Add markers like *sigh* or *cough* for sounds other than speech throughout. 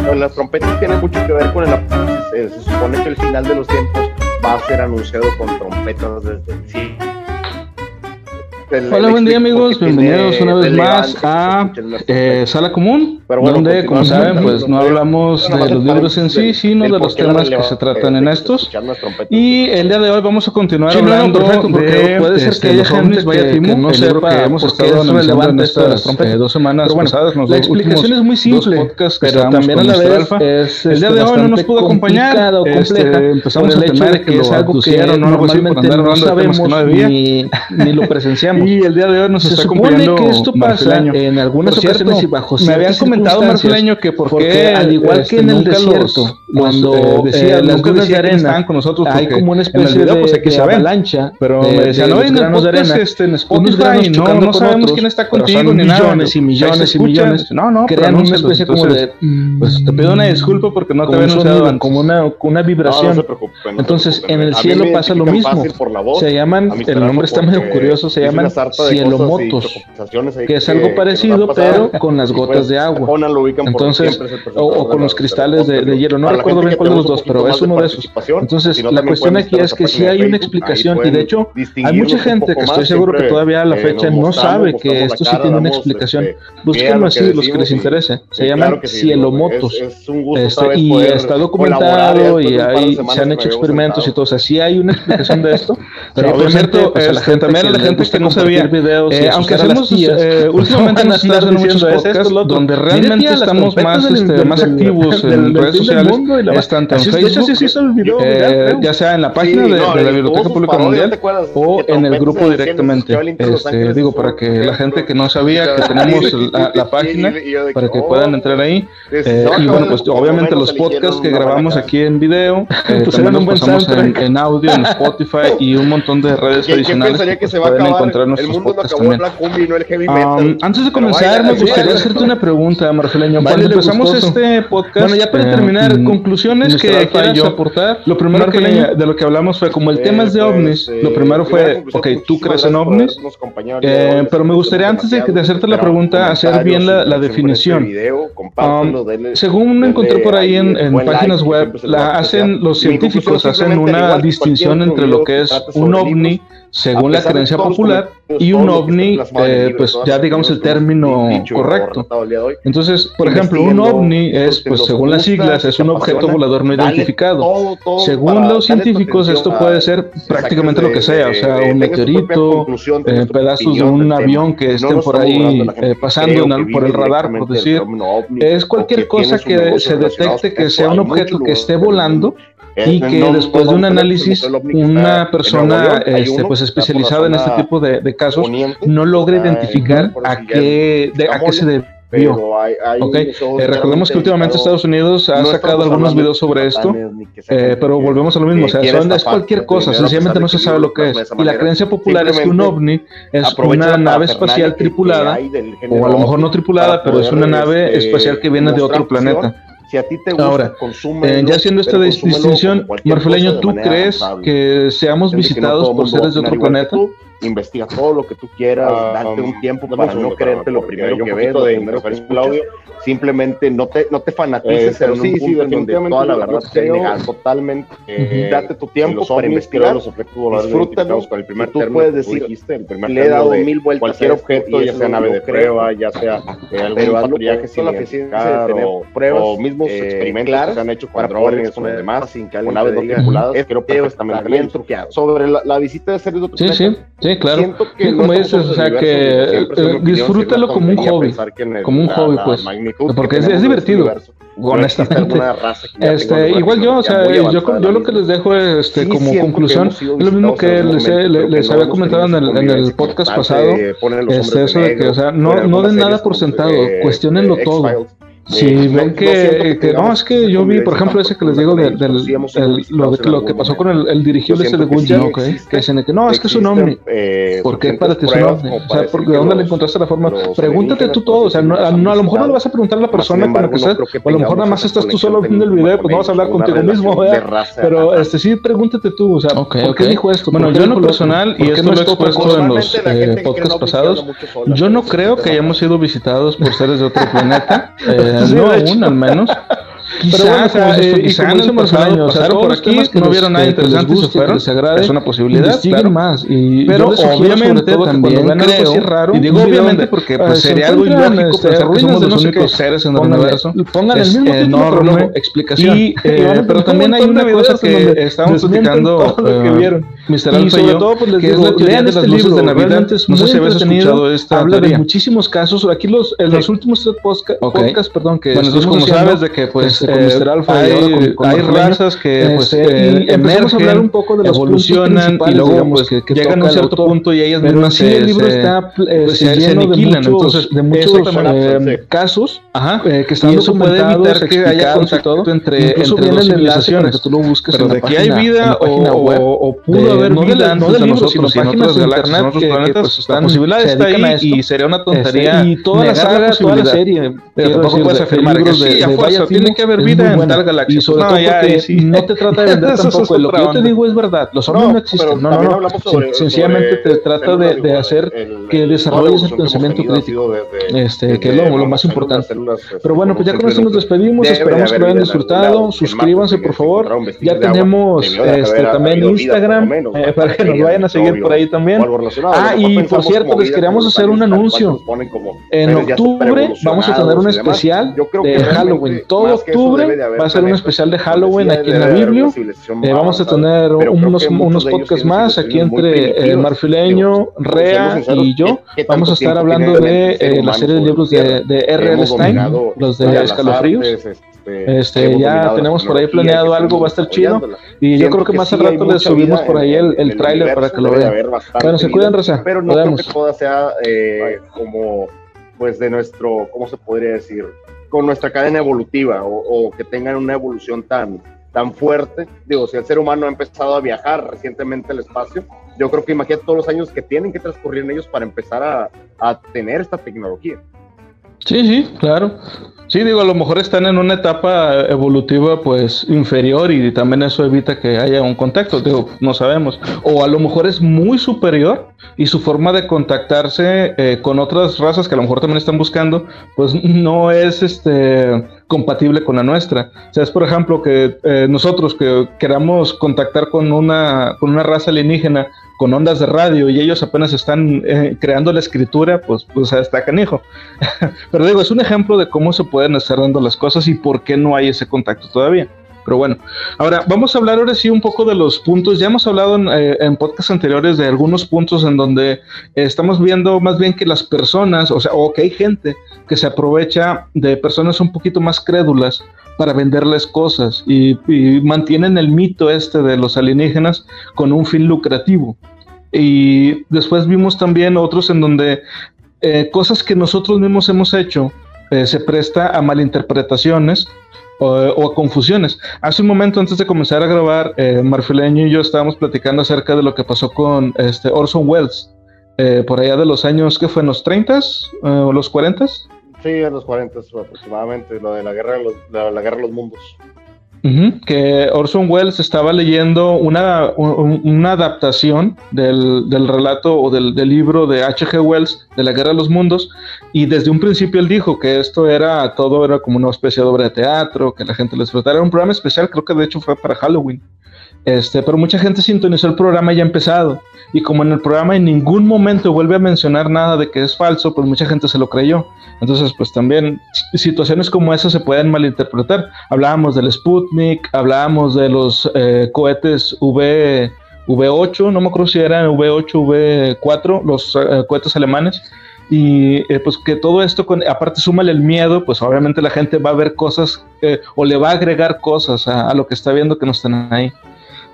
las trompetas tienen mucho que ver con el se, se supone que el final de los tiempos va a ser anunciado con trompetas desde el cielo Hola, buen día amigos, bienvenidos una vez más a eh, Sala Común, donde como saben pues no hablamos de los libros en sí, sino de los temas que se tratan en estos. Y el día de hoy vamos a continuar hablando de puede ser que haya gente vaya que, no sepa que hemos estado analizando en estas eh, dos semanas pasadas. La explicación es muy simple, pero también a la vez es el día de hoy no nos pudo acompañar. Este, empezamos a temer que es algo que normalmente no sabemos ni lo presenciamos. *laughs* Y el día de hoy nos se está supone que esto pasa en algunas ocasiones y bajo Me habían comentado Marceleño que porque, al igual que en el desierto, cuando eh, decía, las nubes de arena estaban con nosotros hay como una especie de, pues, de avalancha, pero me decían, no, en el podcast este, en Spotify, no, no sabemos quién está contigo ni nada. millones y millones y millones. No, no, crean una especie como de, pues te pido una disculpa porque no te había anunciado como una, una vibración. Entonces, en el cielo pasa lo mismo. Se llaman, el nombre está medio curioso, se llaman cielomotos, que es algo parecido, pero con las gotas de agua. Entonces, o, con los cristales de, hielo. No recuerdo bien cuál de los dos, pero es uno de esos. Entonces, la cuestión aquí es que si hay una explicación, y de hecho, hay mucha gente que estoy seguro que todavía a la fecha no sabe que esto sí tiene una explicación. Búsquenlo así, los que les interese. Se llaman cielomotos. Este, y está documentado y se han hecho experimentos y todo. O sea, sí hay una explicación de esto, *laughs* pero obviamente, pues, la gente, también la gente que no sabía videos. Eh, aunque hacemos, eh, últimamente nos están muchos podcasts donde realmente estamos más, este, más activos en redes sociales, es tanto en Facebook, eh, ya sea en la página de, la Biblioteca Pública Mundial o en el grupo directamente. Este, digo, para que la gente que no sabía que tenemos la, página, para que puedan entrar ahí. y bueno, pues obviamente los podcasts que grabamos aquí en video, *laughs* pues también los pasamos en, en, audio, en Spotify y un montón de redes *laughs* adicionales que se pueden encontrar nuestros podcasts también. antes de comenzar, me gustaría hacerte una pregunta, Marceleño. Cuando empezamos este podcast, bueno, ya para eh, terminar, mm, conclusiones que quieras aportar. Lo primero que de lo que hablamos fue como el tema es de ovnis. Lo primero fue, ok, tú crees en ovnis, eh, pero me gustaría antes de, hacerte la pregunta hacer bien la, definición. según encontré por ahí en, páginas web, la hacen los científicos hacen una distinción entre lo que es un ovni según la creencia popular y un ovni, eh, pues ya digamos el término correcto. Entonces, por ejemplo, un ovni es, pues según las siglas, es un objeto volador no identificado. Según los científicos, esto puede ser prácticamente lo que sea, o sea, un meteorito, eh, pedazos de un avión que estén por ahí eh, pasando por el radar, por decir. Es cualquier cosa que se detecte que sea un objeto que esté volando y que después de un análisis una persona este, pues especializada en este tipo de, casos no logra identificar a qué, a qué se debió. Okay. Eh, recordemos que últimamente Estados Unidos ha sacado algunos videos sobre esto, eh, pero volvemos a lo mismo, o sea, son, es cualquier cosa, sencillamente no se sabe lo que es. Y la creencia popular es que un ovni es una nave espacial tripulada, o a lo mejor no tripulada, pero es una nave espacial que viene de otro planeta. Si a ti te gusta, Ahora, eh, ya haciendo esta distinción, Marfeleño, ¿tú crees que seamos visitados por seres de otro planeta? Investiga todo lo que tú quieras, date un tiempo para no creerte lo primero que ves, de primero que Claudio, simplemente no te, no te fanatices en un sí, punto en donde toda la verdad te negas totalmente. Eh, date tu tiempo para investigar, los disfrútalo. Con el primer tú puedes decir, el primer le he dado mil vueltas cualquier objeto, ya sea nave de prueba, ya sea algún patrullaje sin identificar o pruebas o mismos eh, experimentos que se han hecho con drones o demás, con naves no tripuladas, creo perfectamente. Sobre la visita de seres de Sí, claro. Como dices, o sea, que disfrútalo como un hobby, como un hobby, pues. Porque es, divertido. honestamente. Este, igual yo, o sea, yo, yo, lo que les dejo este, como conclusión es lo mismo que les, les, había comentado en el, en el podcast pasado. Este, eso de que, o sea, no, no den nada por sentado, cuestionenlo todo. Si ven que, que, no, es que yo vi, por ejemplo, ese que les digo del, del lo, de, lo que pasó con el, el dirigible ese de Gunja, que dicen que no, es que es un ovni. Eh, ¿Por qué para ti es un ovni? O sea, ¿de dónde le encontraste la forma? Pregúntate tú todo, o sea, no, a, lo mejor no le vas a preguntar a la persona con la que estás, o a lo mejor nada más estás tú solo viendo el video, pues no vas a hablar contigo mismo. Pero este sí, pregúntate tú, o sea, ¿por qué dijo esto? Bueno, yo en lo personal, y esto lo he expuesto en los eh, podcasts pasados, yo no creo que hayamos sido visitados por seres de otro planeta. No aún al menos. *laughs* Quizá, pero bueno, eh, quizá en el pasado pasaron por aquí, no vieron nada interesante y se fueron. Es una posibilidad, claro. más. Y pero obviamente también creo, raro, y digo obviamente porque pues, sería algo ilógico este, pensar que somos los únicos seres en el universo. Pongan el mismo enorme explicación. *laughs* Eh, pero también hay una cosa que estábamos platicando, Mr. Alfredo, que es la teoría de las este luces de Navidad. No sé si escuchado esta Habla de muchísimos casos. Aquí los últimos tres podcasts, perdón, que bueno, como sabes de que pues este, eh, hay, hay razas que pues este, eh, emergen, un poco de los evolucionan y luego pues, que, que llegan a un cierto punto y ellas mismas se, el libro está eh, pues, se, se aniquilan. De muchos, Entonces, de muchos casos que están y eso puede evitar que haya contacto entre, entre dos civilizaciones. Que tú lo busques Pero de que hay vida o, pudo vida antes de nosotros y en otras galaxias, en otros planetas, la posibilidad está ahí y sería una tontería y toda la saga, toda la serie. Tampoco puedes afirmar que sí, a fuerza, tiene que haber vida en tal galaxia. Y sobre todo porque no te trata de vender *laughs* tampoco. Lo que yo te digo es verdad. Los hombres no existen. No, no, no. Sencillamente te trata de hacer que desarrolles el pensamiento crítico. Este, que es lo más importante. Pero bueno, pues ya con esto nos despedimos. Esperamos que lo hayan disfrutado. Suscríbanse, por favor. Ya tenemos este, también Instagram eh, para que nos vayan a seguir por ahí también. Ah, y por cierto, les queríamos hacer un anuncio. En octubre vamos a tener un especial de Halloween. Todo octubre va a ser un especial de Halloween aquí en la Biblia. Eh, vamos a tener unos, unos podcasts más aquí entre el eh, Marfileño, Rea y yo. Vamos a estar hablando de la serie de libros de, de R.L. Stein, los de Escalofríos. Este, este ya tenemos por ahí planeado algo, va a estar chido. Y yo creo que más al rato les subimos por ahí el, el, tráiler para que lo vean. Bueno, se cuidan, Rosa. Pero no creo que toda sea eh, como, pues, de nuestro, ¿cómo se podría decir? Con nuestra cadena evolutiva o, que tengan una evolución tan, tan fuerte. Digo, si el ser humano ha empezado a viajar recientemente al espacio, yo creo que imagínate todos los años que tienen que transcurrir en ellos para empezar a, a tener esta tecnología. Sí, sí, claro. Sí, digo, a lo mejor están en una etapa evolutiva pues inferior y también eso evita que haya un contacto, digo, no sabemos. O a lo mejor es muy superior y su forma de contactarse eh, con otras razas que a lo mejor también están buscando, pues no es este compatible con la nuestra. O sea, es por ejemplo que eh, nosotros que queramos contactar con una, con una raza alienígena con ondas de radio y ellos apenas están eh, creando la escritura, pues, pues está canijo. *laughs* Pero digo, es un ejemplo de cómo se pueden estar dando las cosas y por qué no hay ese contacto todavía. Pero bueno, ahora vamos a hablar ahora sí un poco de los puntos. Ya hemos hablado en, eh, podcasts anteriores de algunos puntos en donde estamos viendo más bien que las personas, o sea, o que hay gente que se aprovecha de personas un poquito más crédulas para venderles cosas y, mantienen el mito este de los alienígenas con un fin lucrativo. Y después vimos también otros en donde eh, cosas que nosotros mismos hemos hecho eh, se presta a malinterpretaciones o, confusiones. Hace un momento antes de comenzar a grabar, eh, Marfileño y yo estábamos platicando acerca de lo que pasó con este Orson Welles, por allá de los años, que fue en los 30 o los 40 Sí, en los 40 aproximadamente, lo de la guerra la, guerra de los mundos. Que Orson Welles estaba leyendo una, una adaptación del, del, relato o del, del libro de H.G. Wells de la Guerra de los Mundos y desde un principio él dijo que esto era todo era como una especie de obra de teatro, que la gente les disfrutara. Era un programa especial, creo que de hecho fue para Halloween. Este, pero mucha gente sintonizó el programa ya empezado. Y como en el programa en ningún momento vuelve a mencionar nada de que es falso, pues mucha gente se lo creyó. Entonces, pues también situaciones como esas se pueden malinterpretar. Hablábamos del Sputnik, hablábamos de los eh, cohetes V, V8, no me acuerdo si eran V8, V4, los eh, cohetes alemanes. Y eh, pues que todo esto, con, aparte súmale el miedo, pues obviamente la gente va a ver cosas o le va a agregar cosas a, a, lo que está viendo que no están ahí.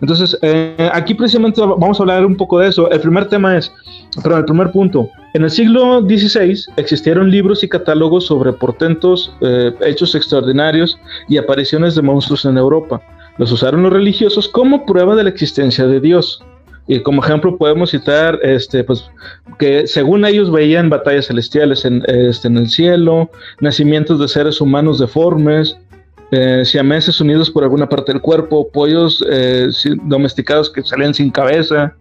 Entonces, eh, aquí precisamente vamos a hablar un poco de eso. El primer tema es, pero el primer punto, en el siglo XVI existieron libros y catálogos sobre portentos, eh, hechos extraordinarios y apariciones de monstruos en Europa. Los usaron los religiosos como prueba de la existencia de Dios. Y como ejemplo podemos citar este, pues, que según ellos veían batallas celestiales en, este, en el cielo, nacimientos de seres humanos deformes, eh, siameses unidos por alguna parte del cuerpo, pollos eh, domesticados que salían sin cabeza,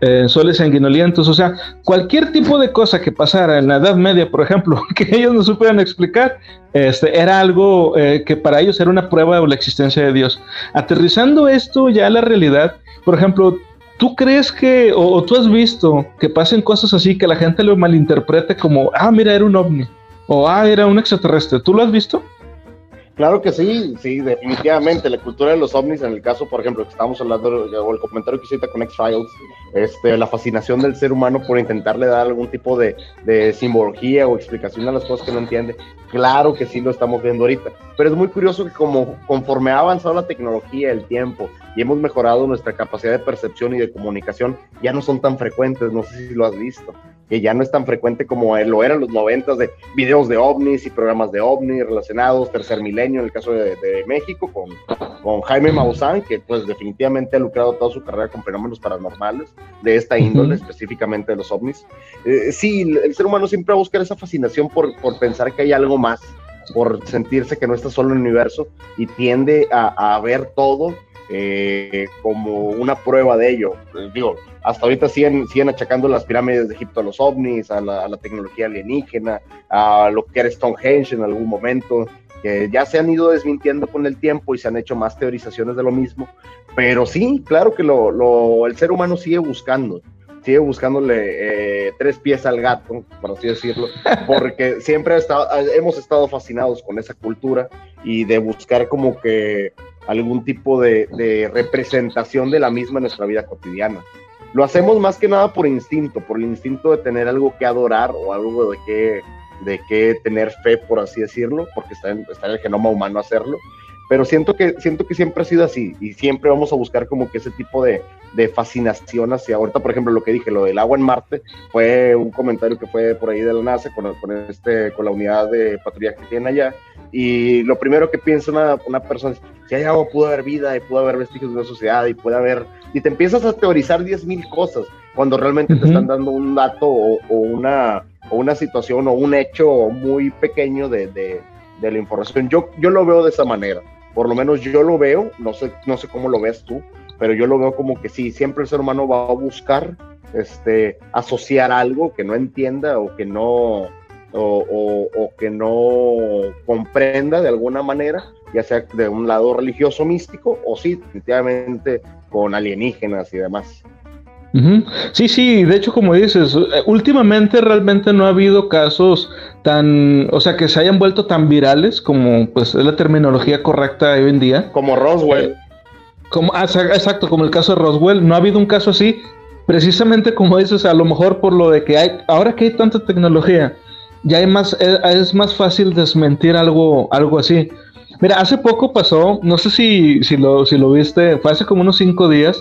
eh, soles sanguinolientos, o sea, cualquier tipo de cosa que pasara en la Edad Media, por ejemplo, *laughs* que ellos no supieran explicar, este, era algo eh, que para ellos era una prueba de la existencia de Dios. Aterrizando esto ya a la realidad, por ejemplo, ¿Tú crees que, o, tú has visto que pasen cosas así que la gente lo malinterprete como, ah, mira, era un ovni, o ah, era un extraterrestre? ¿Tú lo has visto? Claro que sí, sí, definitivamente. La cultura de los ovnis, en el caso, por ejemplo, que estábamos hablando, o el comentario que hiciste con X-Files, este, la fascinación del ser humano por intentarle dar algún tipo de, de, simbología o explicación a las cosas que no entiende, claro que sí lo estamos viendo ahorita. Pero es muy curioso que como conforme ha avanzado la tecnología, el tiempo, y hemos mejorado nuestra capacidad de percepción y de comunicación, ya no son tan frecuentes, no sé si lo has visto que ya no es tan frecuente como lo eran los noventas de videos de ovnis y programas de ovnis relacionados, tercer milenio en el caso de, México, con, con, Jaime Maussan, que pues definitivamente ha lucrado toda su carrera con fenómenos paranormales de esta índole, específicamente de los ovnis. Eh, sí, el ser humano siempre va a buscar esa fascinación por, por pensar que hay algo más, por sentirse que no está solo en el universo y tiende a, a ver todo eh, como una prueba de ello. Digo, hasta ahorita siguen, siguen achacando las pirámides de Egipto a los ovnis, a la, tecnología alienígena, a lo que era Stonehenge en algún momento, que ya se han ido desmintiendo con el tiempo y se han hecho más teorizaciones de lo mismo. Pero sí, claro que lo, el ser humano sigue buscando, sigue buscándole eh, tres pies al gato, por así decirlo, *laughs* porque siempre hemos estado fascinados con esa cultura y de buscar como que algún tipo de, representación de la misma en nuestra vida cotidiana. Lo hacemos más que nada por instinto, por el instinto de tener algo que adorar o algo de que, de que tener fe, por así decirlo, porque está en, está en el genoma humano hacerlo. Pero siento que, siento que siempre ha sido así y siempre vamos a buscar como que ese tipo de, de fascinación hacia ahorita, por ejemplo, lo que dije, lo del agua en Marte, fue un comentario que fue por ahí de la NASA con, con, este, con la unidad de patrulla que tienen allá. Y lo primero que piensa una, una persona es, si hay agua, pudo haber vida y pudo haber vestigios de una sociedad y puede haber... Y te empiezas a teorizar 10.000 cosas cuando realmente te están dando un dato o, una, o una situación o un hecho muy pequeño de, de, de la información. Yo, yo lo veo de esa manera por lo menos yo lo veo, no sé, no sé cómo lo ves tú, pero yo lo veo como que sí, siempre el ser humano va a buscar este, asociar algo que no entienda o que no, o, que no comprenda de alguna manera, ya sea de un lado religioso místico o sí, definitivamente con alienígenas y demás. Sí, sí, de hecho como dices, eh, últimamente realmente no ha habido casos tan, o sea, que se hayan vuelto tan virales como pues es la terminología correcta hoy en día. Como Roswell. Como, ah, exacto, como el caso de Roswell, no ha habido un caso así, precisamente como dices, a lo mejor por lo de que hay, ahora que hay tanta tecnología, ya hay más, eh, es, más fácil desmentir algo, algo así. Mira, hace poco pasó, no sé si, si, lo, si lo viste, fue hace como unos cinco días,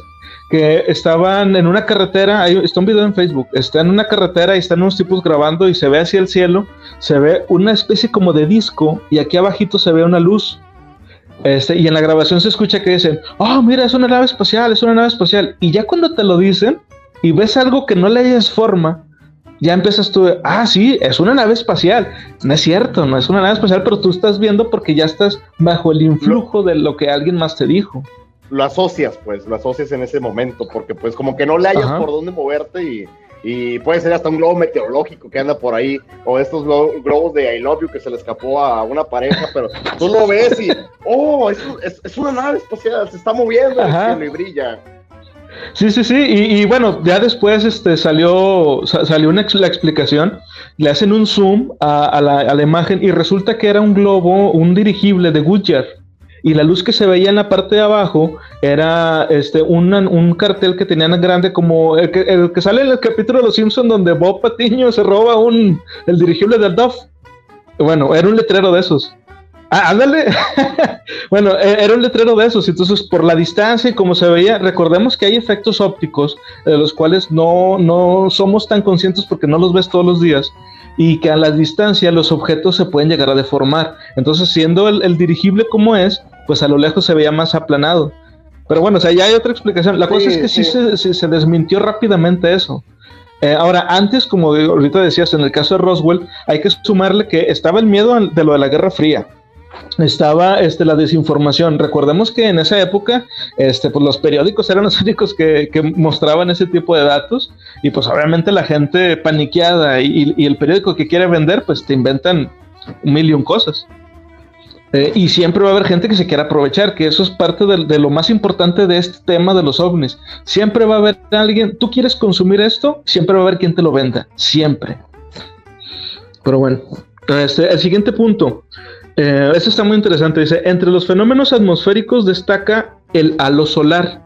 que estaban en una carretera, hay, está un video en Facebook, está en una carretera y están unos tipos grabando y se ve hacia el cielo, se ve una especie como de disco y aquí abajito se ve una luz. Este, y en la grabación se escucha que dicen, oh, mira, es una nave espacial, es una nave espacial. Y ya cuando te lo dicen y ves algo que no le hayas forma, ya empiezas tú, ah, sí, es una nave espacial. No es cierto, no es una nave espacial, pero tú estás viendo porque ya estás bajo el influjo de lo que alguien más te dijo. Lo asocias, pues, lo asocias en ese momento, porque pues como que no le hayas por dónde moverte y y puede ser hasta un globo meteorológico que anda por ahí, o estos globos de I Love You que se le escapó a una pareja, pero tú lo ves y, oh, es, es, una nave espacial, se está moviendo y brilla. Sí, sí, sí, y, bueno, ya después este, salió, salió una, la explicación, le hacen un zoom a, la, a la imagen y resulta que era un globo, un dirigible de Goodyear y la luz que se veía en la parte de abajo era este un cartel que tenían grande como el que, el que sale en el capítulo de Los Simpsons donde Bob Patiño se roba un el dirigible del Duff. Bueno, era un letrero de esos. Ah, ándale. *laughs* bueno, e, era un letrero de esos. Entonces, por la distancia y como se veía, recordemos que hay efectos ópticos de los cuales no, no somos tan conscientes porque no los ves todos los días y que a la distancia los objetos se pueden llegar a deformar. Entonces, siendo el dirigible como es, pues a lo lejos se veía más aplanado. Pero bueno, o sea, ya hay otra explicación. La cosa es que sí, se, desmintió rápidamente eso. Eh, ahora, antes, como ahorita decías, en el caso de Roswell, hay que sumarle que estaba el miedo de lo de la Guerra Fría. Estaba este, la desinformación. Recordemos que en esa época, este, pues los periódicos eran los *laughs* únicos que, mostraban ese tipo de datos y pues obviamente la gente paniqueada y, el periódico que quiere vender, pues te inventan un millón cosas. Eh, y siempre va a haber gente que se quiera aprovechar, que eso es parte de, de, lo más importante de este tema de los ovnis. Siempre va a haber alguien, tú quieres consumir esto, siempre va a haber quien te lo venda, siempre. Pero bueno, este, el siguiente punto, eh, eso está muy interesante. Dice, entre los fenómenos atmosféricos destaca el halo solar.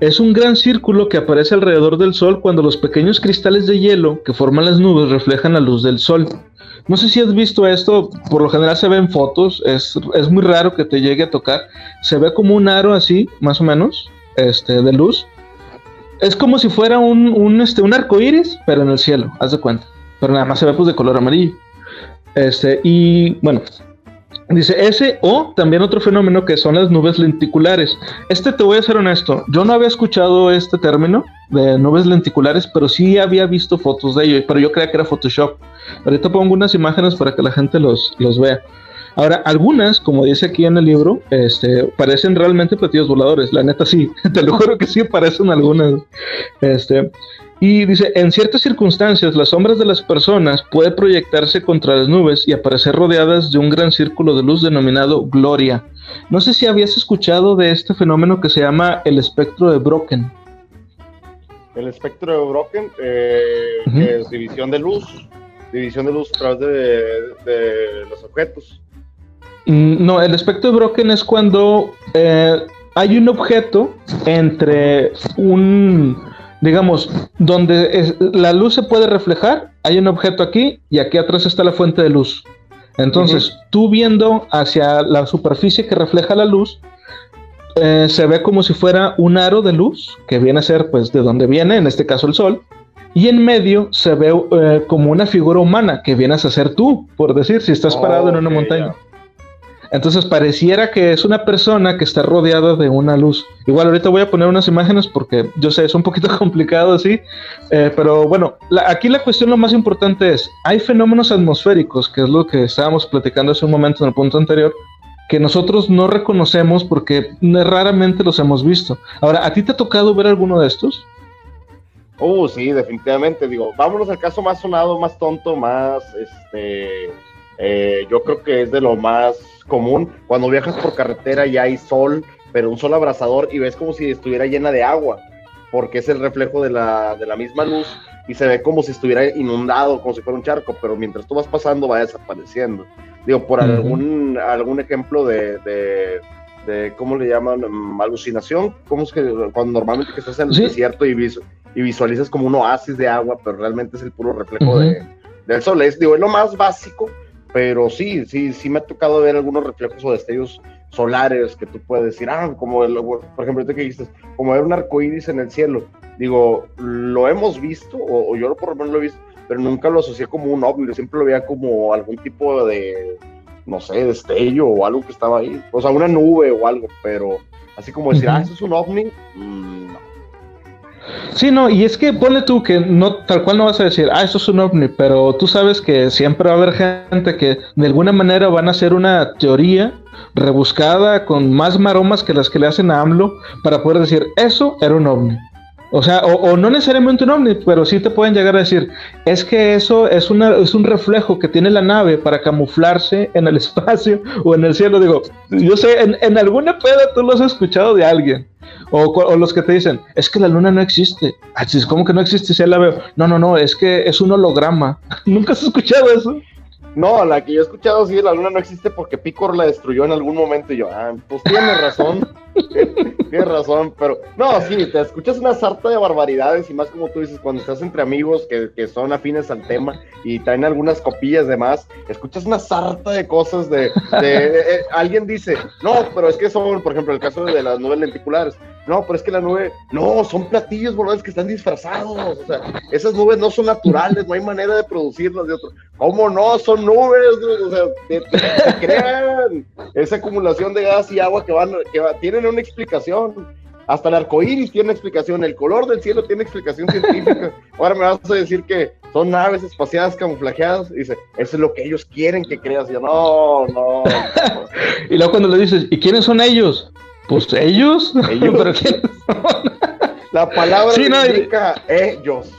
Es un gran círculo que aparece alrededor del Sol cuando los pequeños cristales de hielo que forman las nubes reflejan la luz del Sol. No sé si has visto esto, por lo general se ve en fotos, es, muy raro que te llegue a tocar. Se ve como un aro así, más o menos, este, de luz. Es como si fuera un, un, este, un arco iris, pero en el cielo, haz de cuenta. Pero nada más se ve pues de color amarillo. Este, y bueno, Dice ese o también otro fenómeno que son las nubes lenticulares. Este te voy a ser honesto, yo no había escuchado este término de nubes lenticulares, pero sí había visto fotos de ello, pero yo creía que era Photoshop. Ahorita pongo unas imágenes para que la gente los, los vea. Ahora, algunas, como dice aquí en el libro, este, parecen realmente platillos voladores. La neta sí, *laughs* te lo juro que sí parecen algunas. Este, y dice, en ciertas circunstancias, las sombras de las personas pueden proyectarse contra las nubes y aparecer rodeadas de un gran círculo de luz denominado gloria. No sé si habías escuchado de este fenómeno que se llama el espectro de Broken. El espectro de Broken eh, es división de luz, división de luz a través de, los objetos. Mm, no, el espectro de Broken es cuando eh, hay un objeto entre un digamos, donde la luz se puede reflejar, hay un objeto aquí y aquí atrás está la fuente de luz. Entonces, tú viendo hacia la superficie que refleja la luz, eh, se ve como si fuera un aro de luz, que viene a ser pues de donde viene, en este caso el sol, y en medio se ve eh, como una figura humana, que vienes a ser tú, por decir, si estás parado en una montaña. Entonces pareciera que es una persona que está rodeada de una luz. Igual ahorita voy a poner unas imágenes porque yo sé, es un poquito *laughs* complicado así, eh, pero bueno, aquí la cuestión lo más importante es, hay fenómenos atmosféricos, que es lo que estábamos platicando hace un momento en el punto anterior, que nosotros no reconocemos porque raramente los hemos visto. Ahora, ¿a ti te ha tocado ver alguno de estos? Oh, sí, definitivamente. Digo, vámonos al caso más sonado, más tonto, más, este, eh, yo creo que es de lo más común cuando viajas por carretera y hay sol, pero un sol abrasador y ves como si estuviera llena de agua, porque es el reflejo de la, de la misma luz y se ve como si estuviera inundado, como si fuera un charco, pero mientras tú vas pasando va desapareciendo. Digo, por algún, algún ejemplo de, de, ¿cómo le llaman? Alucinación, ¿cómo es que cuando normalmente que estás en el desierto y, y visualizas como un oasis de agua, pero realmente es el puro reflejo de, del sol? Es, digo, es lo más básico, pero sí, sí, sí me ha tocado ver algunos reflejos o destellos solares que tú puedes decir, ah, como, el, por ejemplo, que dijiste, como ver un arco iris en el cielo. Digo, lo hemos visto, o, yo por lo menos lo he visto, pero nunca lo asocié como un ovni, siempre lo veía como algún tipo de, no sé, destello o algo que estaba ahí, o sea, una nube o algo, pero así como decir, ah, eso es un ovni, mm, no. Sí, no, y es que pone tú que no, tal cual no vas a decir, ah, eso es un ovni, pero tú sabes que siempre va a haber gente que de alguna manera van a hacer una teoría rebuscada con más maromas que las que le hacen a AMLO para poder decir, eso era un ovni. O sea, o, no necesariamente un ovni, pero sí te pueden llegar a decir, es que eso es, una, es un reflejo que tiene la nave para camuflarse en el *laughs* espacio o en el cielo. Digo, yo sé, en, en alguna peda tú lo has escuchado de alguien. O, los que te dicen, es que la luna no existe. Ah, ¿Cómo que no existe? Si la veo. No, no, no, es que es un holograma. *laughs* ¿Nunca has escuchado eso? No, la que yo he escuchado, sí, la luna no existe porque Picor la destruyó en algún momento y yo, ah, pues tiene razón, *laughs* tiene razón, pero no, sí, te escuchas una sarta de barbaridades y más como tú dices, cuando estás entre amigos que, que son afines al tema y traen algunas copillas de más, escuchas una sarta de cosas de, de, eh, alguien dice, no, pero es que son, por ejemplo, el caso de las nubes lenticulares, no, pero es que la nube, no, son platillos voladores que están disfrazados, o sea, esas nubes no son naturales, no hay manera de producirlas de otro, ¿cómo no? Son nubes, o sea, te, crean esa acumulación de gas y agua que van, que tienen una explicación. Hasta el arco iris tiene explicación, el color del cielo tiene explicación científica. Ahora me vas a decir que, son naves espaciadas camuflajeadas. Y dice, eso es lo que ellos quieren que creas. Y yo, no, no. *laughs* y luego cuando le dices, ¿y quiénes son ellos? Pues ellos. *laughs* ¿Ellos? ¿Pero quiénes *laughs* son? La palabra significa ellos.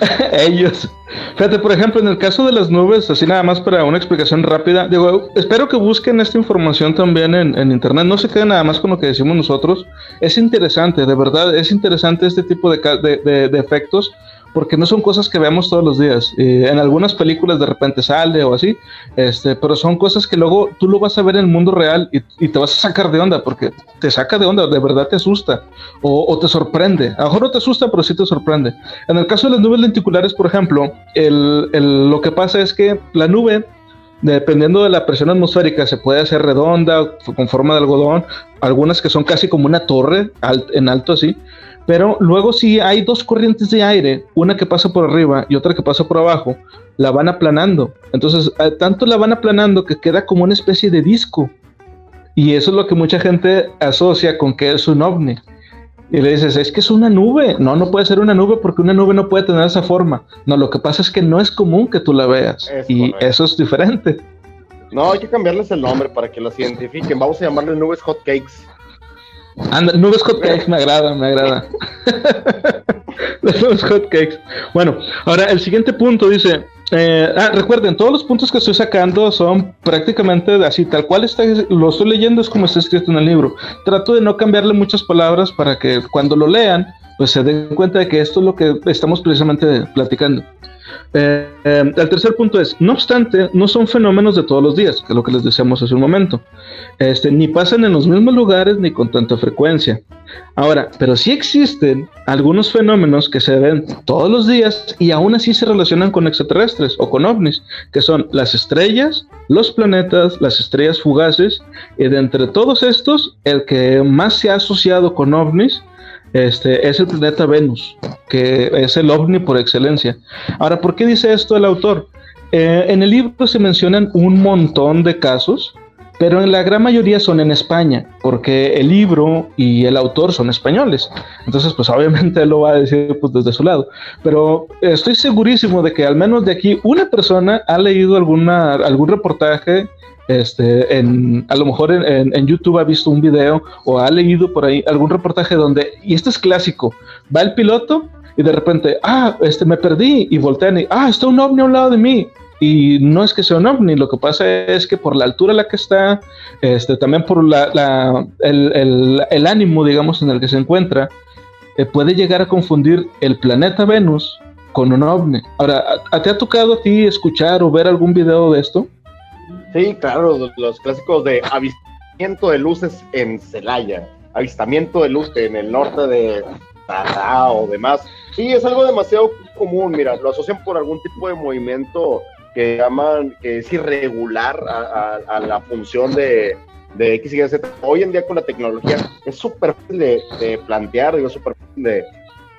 *laughs* ellos. Fíjate, por ejemplo, en el caso de las nubes, así nada más para una explicación rápida, digo, espero que busquen esta información también en, internet, no se queden nada más con lo que decimos nosotros, es interesante, de verdad, es interesante este tipo de, de efectos porque no son cosas que veamos todos los días. en algunas películas de repente sale o así, este, pero son cosas que luego tú lo vas a ver en el mundo real y, te vas a sacar de onda, porque te saca de onda, de verdad te asusta o, te sorprende. A lo mejor no te asusta, pero sí te sorprende. En el caso de las nubes lenticulares, por ejemplo, lo que pasa es que la nube dependiendo de la presión atmosférica, se puede hacer redonda, con forma de algodón, algunas que son casi como una torre en alto así, pero luego si hay dos corrientes de aire, una que pasa por arriba y otra que pasa por abajo, la van aplanando. Entonces, eh, tanto la van aplanando que queda como una especie de disco. Y eso es lo que mucha gente asocia con que es un ovni. Y le dices, es que es una nube. No, no puede ser una nube porque una nube no puede tener esa forma. No, lo que pasa es que no es común que tú la veas. y eso es diferente. No, hay que cambiarles el nombre para que las *laughs* identifiquen. Vamos a llamarle nubes hotcakes. Anda, nubes hotcakes me agrada, me agrada. *laughs* Las nubes hotcakes. Bueno, ahora el siguiente punto dice. Eh, ah, recuerden, todos los puntos que estoy sacando son prácticamente así, tal cual está, lo estoy leyendo es como está escrito en el libro. Trato de no cambiarle muchas palabras para que cuando lo lean, pues se den cuenta de que esto es lo que estamos precisamente platicando. Eh, el tercer punto es, no obstante, no son fenómenos de todos los días, que es lo que les decíamos hace un momento. Este, ni pasan en los mismos lugares ni con tanta frecuencia. Ahora, pero sí existen algunos fenómenos que se ven todos los días y aún así se relacionan con extraterrestres o con ovnis, que son las estrellas, los planetas, las estrellas fugaces, y de entre todos estos, el que más se ha asociado con ovnis este, es el planeta Venus, que es el ovni por excelencia. Ahora, ¿por qué dice esto el autor? Eh, en el libro se mencionan un montón de casos, pero en la gran mayoría son en España, porque el libro y el autor son españoles. Entonces, pues obviamente él lo va a decir pues, desde su lado. Pero estoy segurísimo de que al menos de aquí una persona ha leído alguna, algún reportaje este, en, a lo mejor en, YouTube ha visto un video o ha leído por ahí algún reportaje donde, y esto es clásico, va el piloto y de repente, ah, este, me perdí y voltean y, ah, está un ovni a un lado de mí. Y no es que sea un ovni, lo que pasa es que por la altura en la que está, este, también por la, el, ánimo, digamos, en el que se encuentra, eh, puede llegar a confundir el planeta Venus con un ovni. Ahora, ¿te ha tocado a ti escuchar o ver algún video de esto? Sí, claro, los, clásicos de avistamiento de luces en Celaya, avistamiento de luces en el norte de Tará o demás. Sí, es algo demasiado común, mira, lo asocian por algún tipo de movimiento que llaman, que es irregular a, la función de, de X y Z. Hoy en día con la tecnología es súper fácil de, plantear, digo, súper fácil de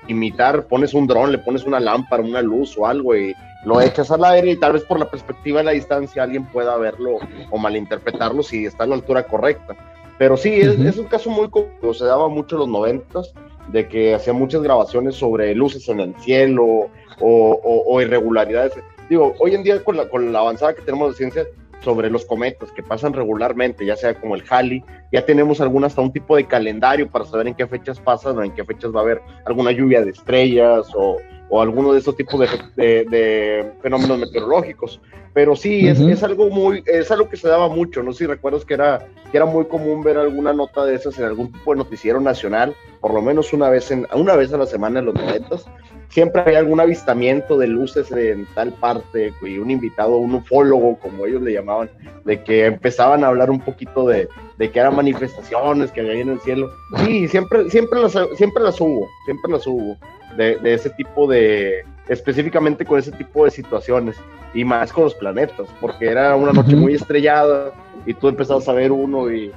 imitar, pones un dron, le pones una lámpara, una luz o algo y lo echas al aire y tal vez por la perspectiva de la distancia alguien pueda verlo o malinterpretarlo si está a la altura correcta. Pero sí, es, un caso muy común, se daba mucho en los noventas, de que hacían muchas grabaciones sobre luces en el cielo o, irregularidades. Digo, hoy en día con la, con la avanzada que tenemos de ciencia sobre los cometas que pasan regularmente, ya sea como el Halley, ya tenemos alguna hasta un tipo de calendario para saber en qué fechas pasan o en qué fechas va a haber alguna lluvia de estrellas o, o alguno de esos tipos de, fenómenos meteorológicos. Pero sí, es, algo muy, es algo que se daba mucho, no sé si recuerdas que era, que era muy común ver alguna nota de esas en algún tipo de noticiero nacional, por lo menos una vez, en, una vez a la semana en los momentos. Siempre había algún avistamiento de luces en tal parte y un invitado, un ufólogo, como ellos le llamaban, de que empezaban a hablar un poquito de, de que eran manifestaciones que había en el cielo. Sí, siempre, siempre, las, siempre las hubo, siempre las hubo de, ese tipo de, específicamente con ese tipo de situaciones y más con los planetas, porque era una noche muy estrellada y tú empezabas a ver uno y,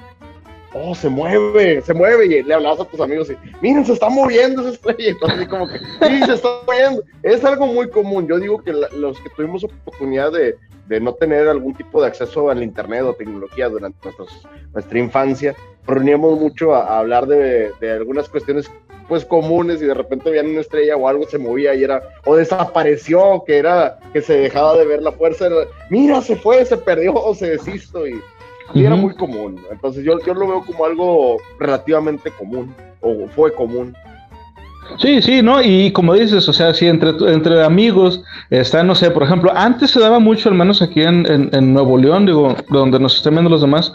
oh, se mueve, se mueve y le hablabas a tus amigos y, miren, se está moviendo esa estrella, entonces así como que, sí, se está moviendo. Es algo muy común, yo digo que los que tuvimos oportunidad de, de, no tener algún tipo de acceso al internet o tecnología durante nuestra infancia, reuníamos mucho a, hablar de, de algunas cuestiones pues comunes y de repente veían una estrella o algo se movía y era, o desapareció, que era, que se dejaba de ver la fuerza, mira, se fue, se perdió o se deshizo y, era muy común. Entonces yo, yo lo veo como algo relativamente común, o fue común. Sí, sí, ¿no? Y como dices, o sea, si entre, entre amigos está, no sé, por ejemplo, antes se daba mucho, al menos aquí en, en, Nuevo León, digo, donde nos estén viendo los demás.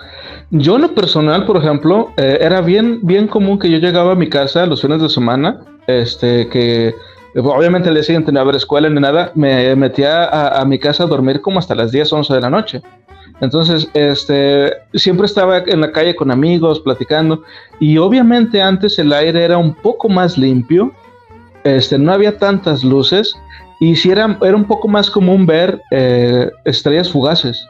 Yo en lo personal, por ejemplo, eh, era bien, bien común que yo llegaba a mi casa los fines de semana, este, que obviamente día siguiente no haber escuela ni nada, me metía a, a mi casa a dormir como hasta las 10, 11 de la noche. Entonces, este, siempre estaba en la calle con amigos, platicando, y obviamente antes el aire era un poco más limpio, este, no había tantas luces, y si era, era un poco más común ver eh, estrellas fugaces.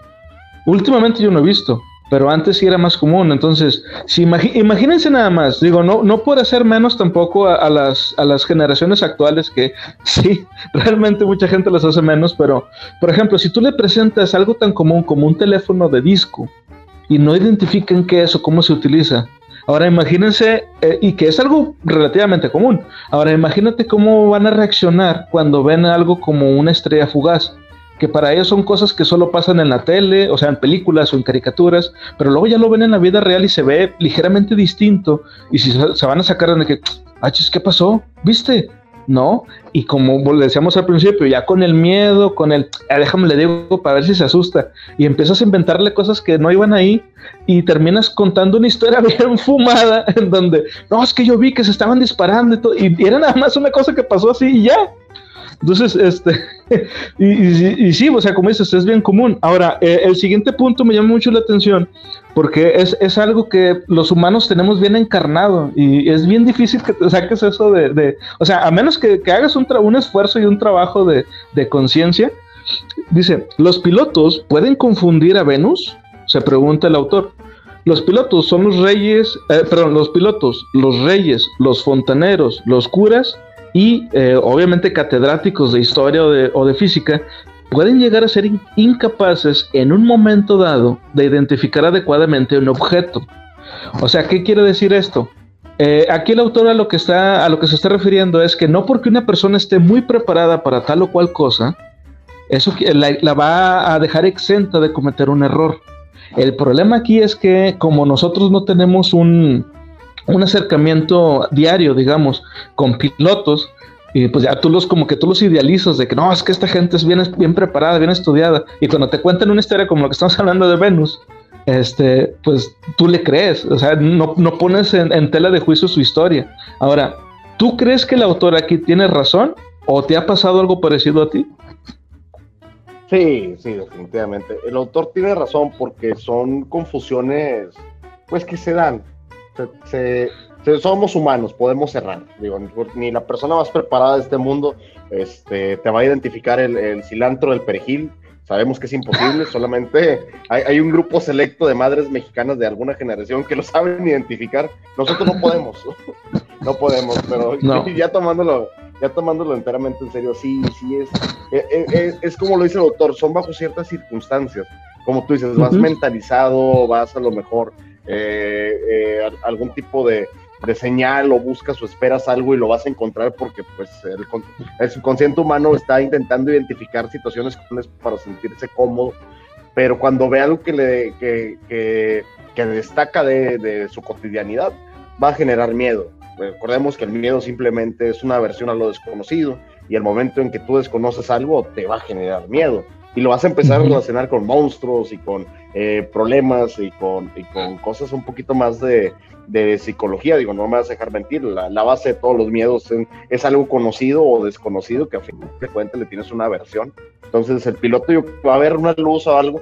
Últimamente yo no he visto, pero antes sí era más común. Entonces, si imagínense nada más, digo, no, no puede ser menos tampoco a, las, a las generaciones actuales que *laughs* sí, realmente mucha gente las hace menos, pero, por ejemplo, si tú le presentas algo tan común como un teléfono de disco y no identifican qué es o cómo se utiliza, Ahora imagínense, eh, y que es algo relativamente común, ahora imagínate cómo van a reaccionar cuando ven algo como una estrella fugaz que para ellos son cosas que solo pasan en la tele, o sea, en películas o en caricaturas, pero luego ya lo ven en la vida real y se ve ligeramente distinto. Y si se van a sacar de que, ah, ¿qué pasó? ¿Viste? ¿no? Y como decíamos al principio, ya con el miedo, con el, ah, déjame le digo para ver si se asusta, y empiezas a inventarle cosas que no iban ahí y terminas contando una historia *laughs* bien fumada en donde, no, es que yo vi que se estaban disparando y todo, y era nada más una cosa que pasó así y ya. Entonces, este, *laughs* y, sí, o sea, como dices, es bien común. Ahora, eh, el siguiente punto me llama mucho la atención porque es, algo que los humanos tenemos bien encarnado y es bien difícil que te saques eso de, o sea, a menos que, hagas un, un, esfuerzo y un trabajo de, conciencia. Dice, ¿los pilotos pueden confundir a Venus? Se pregunta el autor. Los pilotos son los reyes, eh, perdón, los pilotos, los reyes, los fontaneros, los curas y eh, obviamente catedráticos de historia o de, física pueden llegar a ser incapaces en un momento dado de identificar adecuadamente un objeto. O sea, ¿qué quiere decir esto? Eh, aquí el autor a lo, que está, a lo que se está refiriendo es que no porque una persona esté muy preparada para tal o cual cosa, eso la, la va a dejar exenta de cometer un error. El problema aquí es que como nosotros no tenemos un, un acercamiento diario, digamos, con pilotos, y pues ya tú los como que tú los idealizas de que no, es que esta gente es bien, preparada, bien estudiada, y cuando te cuentan una historia como lo que estamos hablando de Venus, este, pues tú le crees, o sea, no, no pones en, tela de juicio su historia. Ahora, ¿tú crees que el autor aquí tiene razón o te ha pasado algo parecido a ti? Sí, sí, definitivamente. El autor tiene razón porque son confusiones, pues que se dan se, somos humanos, podemos cerrar. Digo, ni la persona más preparada de este mundo este, te va a identificar el, cilantro del perejil. Sabemos que es imposible, *laughs* solamente hay, un grupo selecto de madres mexicanas de alguna generación que lo saben identificar. Nosotros no podemos, *laughs* no podemos, pero *laughs* ya tomándolo, ya tomándolo enteramente en serio, sí, sí es, es, e, e, es, como lo dice el doctor, son bajo ciertas circunstancias. Como tú dices, vas mentalizado, vas a lo mejor eh, eh, algún tipo de, señal o buscas o esperas algo y lo vas a encontrar porque pues el, subconsciente humano está intentando identificar situaciones para sentirse cómodo, pero cuando ve algo que, le, que, destaca de, su cotidianidad, va a generar miedo. Recordemos que el miedo simplemente es una aversión a lo desconocido y el momento en que tú desconoces algo te va a generar miedo y lo vas a empezar a relacionar con monstruos y con eh, problemas y con, y con cosas un poquito más de, de, psicología. Digo, no me vas a dejar mentir, la, la base de todos los miedos es, algo conocido o desconocido que a fin de cuentas le tienes una versión. Entonces el piloto va a ver una luz o algo,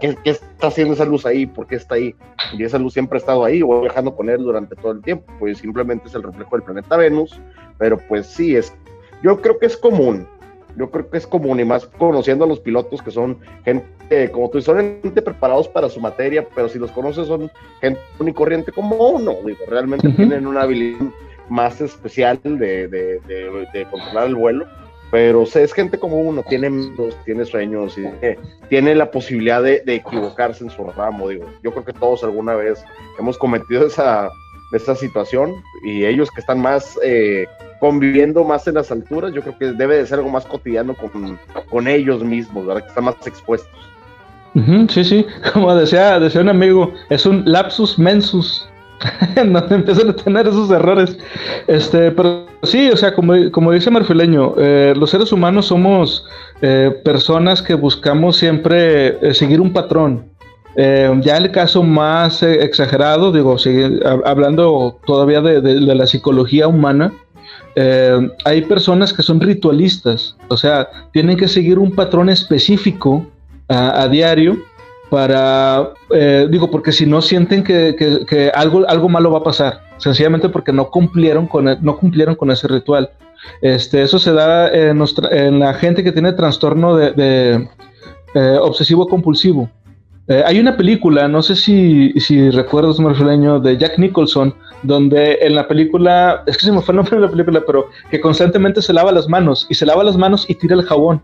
¿qué, ¿qué, está haciendo esa luz ahí? ¿Por qué está ahí? Y esa luz siempre ha estado ahí, o viajando con él durante todo el tiempo, pues simplemente es el reflejo del planeta Venus, pero pues sí, es, yo creo que es común, yo creo que es común y más conociendo a los pilotos que son gente, como tú dices, son gente preparados para su materia, pero si los conoces son gente y corriente como uno, digo, realmente tienen una habilidad más especial de, de, de, controlar el vuelo, pero es gente como uno, tiene tiene sueños y tiene la posibilidad de, equivocarse en su ramo, digo, yo creo que todos alguna vez hemos cometido esa esta situación y ellos que están más eh, conviviendo más en las alturas, yo creo que debe de ser algo más cotidiano con, con ellos mismos, ¿verdad? Que están más expuestos. sí, sí, *laughs* como decía, decía un amigo, es un lapsus mensus, *laughs* donde empiezan a tener esos errores. Este, pero sí, o sea, como, como dice Marfileño, eh, los seres humanos somos eh, personas que buscamos siempre seguir un patrón. Eh, ya el caso más eh, exagerado, digo, hablando todavía de, la psicología humana, eh, hay personas que son ritualistas, o sea, tienen que seguir un patrón específico a, diario para, digo, porque si no sienten que, algo, algo malo va a pasar, sencillamente porque no cumplieron con, no cumplieron con ese ritual. Este, eso se da en, en la gente que tiene trastorno de, obsesivo compulsivo. Eh, hay una película, no sé si, si recuerdas, Marfileño, de Jack Nicholson, donde en la película, es que se me fue el nombre de la película, pero que constantemente se lava las manos y se lava las manos y tira el jabón.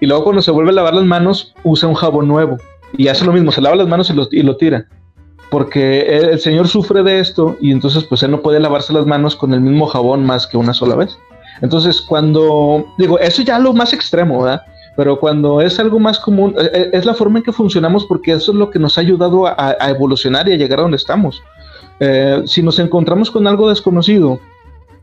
Y luego cuando se vuelve a lavar las manos, usa un jabón nuevo. Y hace lo mismo, se lava las manos y lo, tira. Porque el, señor sufre de esto y entonces pues él no puede lavarse las manos con el mismo jabón más que una sola vez. Entonces cuando, digo, eso ya lo más extremo, ¿verdad? pero cuando es algo más común, eh, eh, es la forma en que funcionamos porque eso es lo que nos ha ayudado a, evolucionar y a llegar a donde estamos. Eh, si nos encontramos con algo desconocido,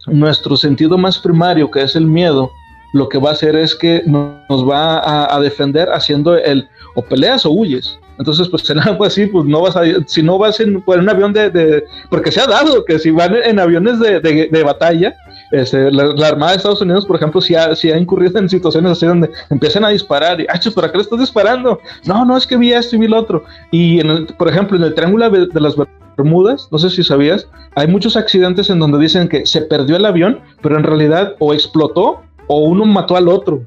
nuestro sentido más primario, que es el miedo, lo que va a hacer es que nos va a, defender haciendo el o peleas o huyes. Entonces, pues *laughs* en algo así, pues no vas a, si no vas en, un avión de, porque se ha dado que si van en aviones de, de batalla, este, la, Armada de Estados Unidos, por ejemplo, si ha, si ha incurrido en situaciones así donde empiezan a disparar y, ¡ay, ¿para qué le estás disparando? No, no, es que vi esto y vi lo otro. Y, por ejemplo, en el Triángulo de las Bermudas, no sé si sabías, hay muchos accidentes en donde dicen que se perdió el avión, pero en realidad o explotó o uno mató al otro.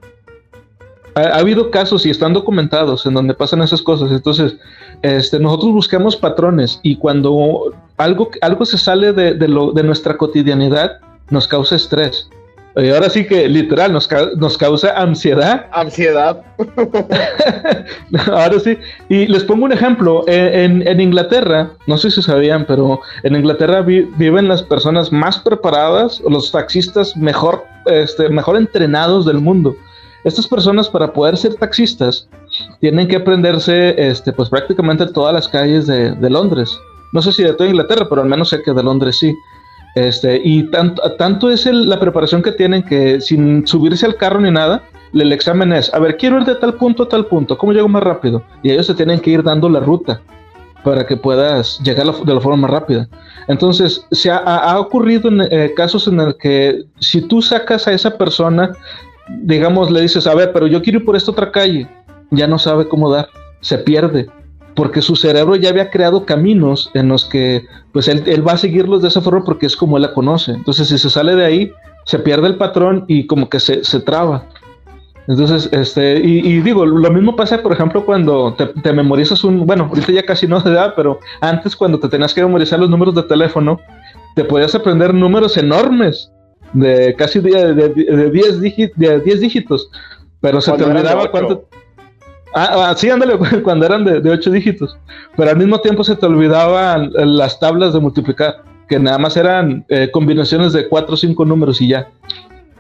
Ha, habido casos y están documentados en donde pasan esas cosas. Entonces, este, nosotros buscamos patrones y cuando algo, algo se sale de, de, nuestra cotidianidad, nos causa estrés. Y ahora sí que literal nos, nos causa ansiedad. *laughs* Ansiedad. *laughs* ahora sí. Y les pongo un ejemplo. E, en, Inglaterra, no sé si sabían, pero en Inglaterra viven las personas más preparadas, los taxistas mejor, este, mejor entrenados del mundo. Estas personas para poder ser taxistas tienen que aprenderse este, pues prácticamente todas las calles de, de Londres. No sé si de toda Inglaterra, pero al menos sé que de Londres sí. Este, y tanto, tanto es la preparación que tienen que sin subirse al carro ni nada, el examen es, a ver, quiero ir de tal punto a tal punto, ¿cómo llego más rápido? Y ellos se tienen que ir dando la ruta para que puedas llegar de la forma más rápida. Entonces, se ha, ocurrido en, eh, casos en el que si tú sacas a esa persona, digamos, le dices, a ver, pero yo quiero ir por esta otra calle, ya no sabe cómo dar, se pierde porque su cerebro ya había creado caminos en los que pues él, va a seguirlos de esa forma porque es como él la conoce. Entonces si se sale de ahí, se pierde el patrón y como que se, traba. Entonces, este, y, digo, lo mismo pasa, por ejemplo, cuando te, memorizas un, bueno, ahorita ya casi no *laughs* se da, pero antes cuando te tenías que memorizar los números de teléfono, te podías aprender números enormes, de casi de 10 de, dígitos, pero se te olvidaba cuánto... Ah, ah, sí, ándale, *laughs* cuando eran de, de, ocho dígitos. Pero al mismo tiempo se te olvidaban las tablas de multiplicar, que nada más eran eh, combinaciones de cuatro o cinco números y ya.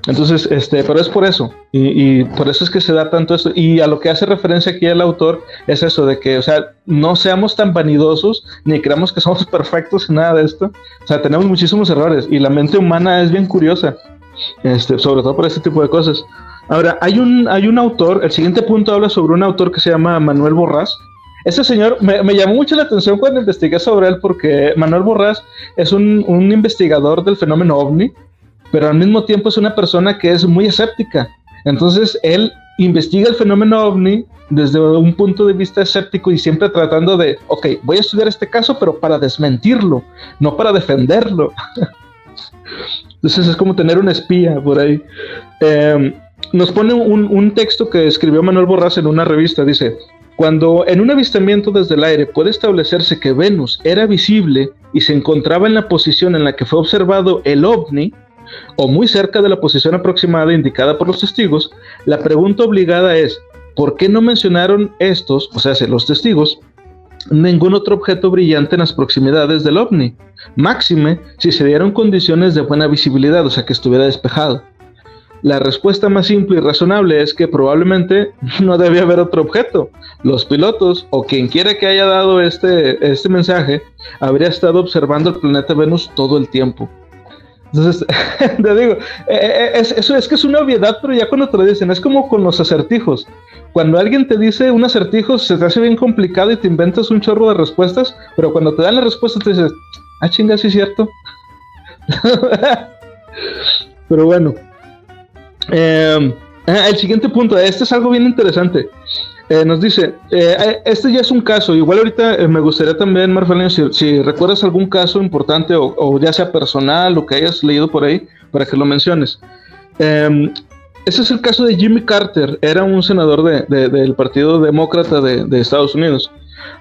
Entonces, este, pero es por eso, y, por eso es que se da tanto esto. Y a lo que hace referencia aquí el autor es eso, de que, o sea, no seamos tan vanidosos, ni creamos que *laughs* somos perfectos en nada de esto. O sea, tenemos muchísimos errores, y la mente humana es bien curiosa, este, sobre todo por este tipo de cosas. Ahora, hay un, hay un autor, el siguiente punto habla sobre un autor que se llama Manuel Borrás. Ese señor me, llamó mucho la atención cuando investigué sobre él porque Manuel Borrás es un, investigador del fenómeno ovni, pero al mismo tiempo es una persona que es muy escéptica. Entonces, él investiga el fenómeno ovni desde un punto de vista escéptico y siempre tratando de, ok, voy a estudiar este caso, pero para desmentirlo, no para defenderlo. *laughs* Entonces es como tener un espía por ahí. Eh, nos pone un, texto que escribió Manuel Borras en una revista. Dice, cuando en un avistamiento desde el aire puede establecerse que Venus era visible y se encontraba en la posición en la que fue observado el ovni, o muy cerca de la posición aproximada indicada por los testigos, la pregunta obligada es, ¿por qué no mencionaron estos, o sea, los testigos, ningún otro objeto brillante en las proximidades del ovni, máxime si se dieron condiciones de buena visibilidad, o sea que estuviera despejado. La respuesta más simple y razonable es que probablemente *laughs* no debía haber otro objeto. Los pilotos o quien quiera que haya dado este, este mensaje habría estado observando el planeta Venus todo el tiempo. Entonces, *laughs* te digo, eh, eh, es, eso es que es una obviedad, pero ya cuando te lo dicen, es como con los acertijos. Cuando alguien te dice un acertijo, se te hace bien complicado y te inventas un chorro de respuestas, pero cuando te dan la respuesta te dices, ah, chinga, sí es cierto. *laughs* pero bueno, eh, el siguiente punto, este es algo bien interesante. Eh, nos dice, eh, este ya es un caso, igual ahorita me gustaría también, Marfelino, si, recuerdas algún caso importante o, ya sea personal o que hayas leído por ahí, para que lo menciones. Em, ese es el caso de Jimmy Carter, era un senador del Partido Demócrata de, Estados Unidos.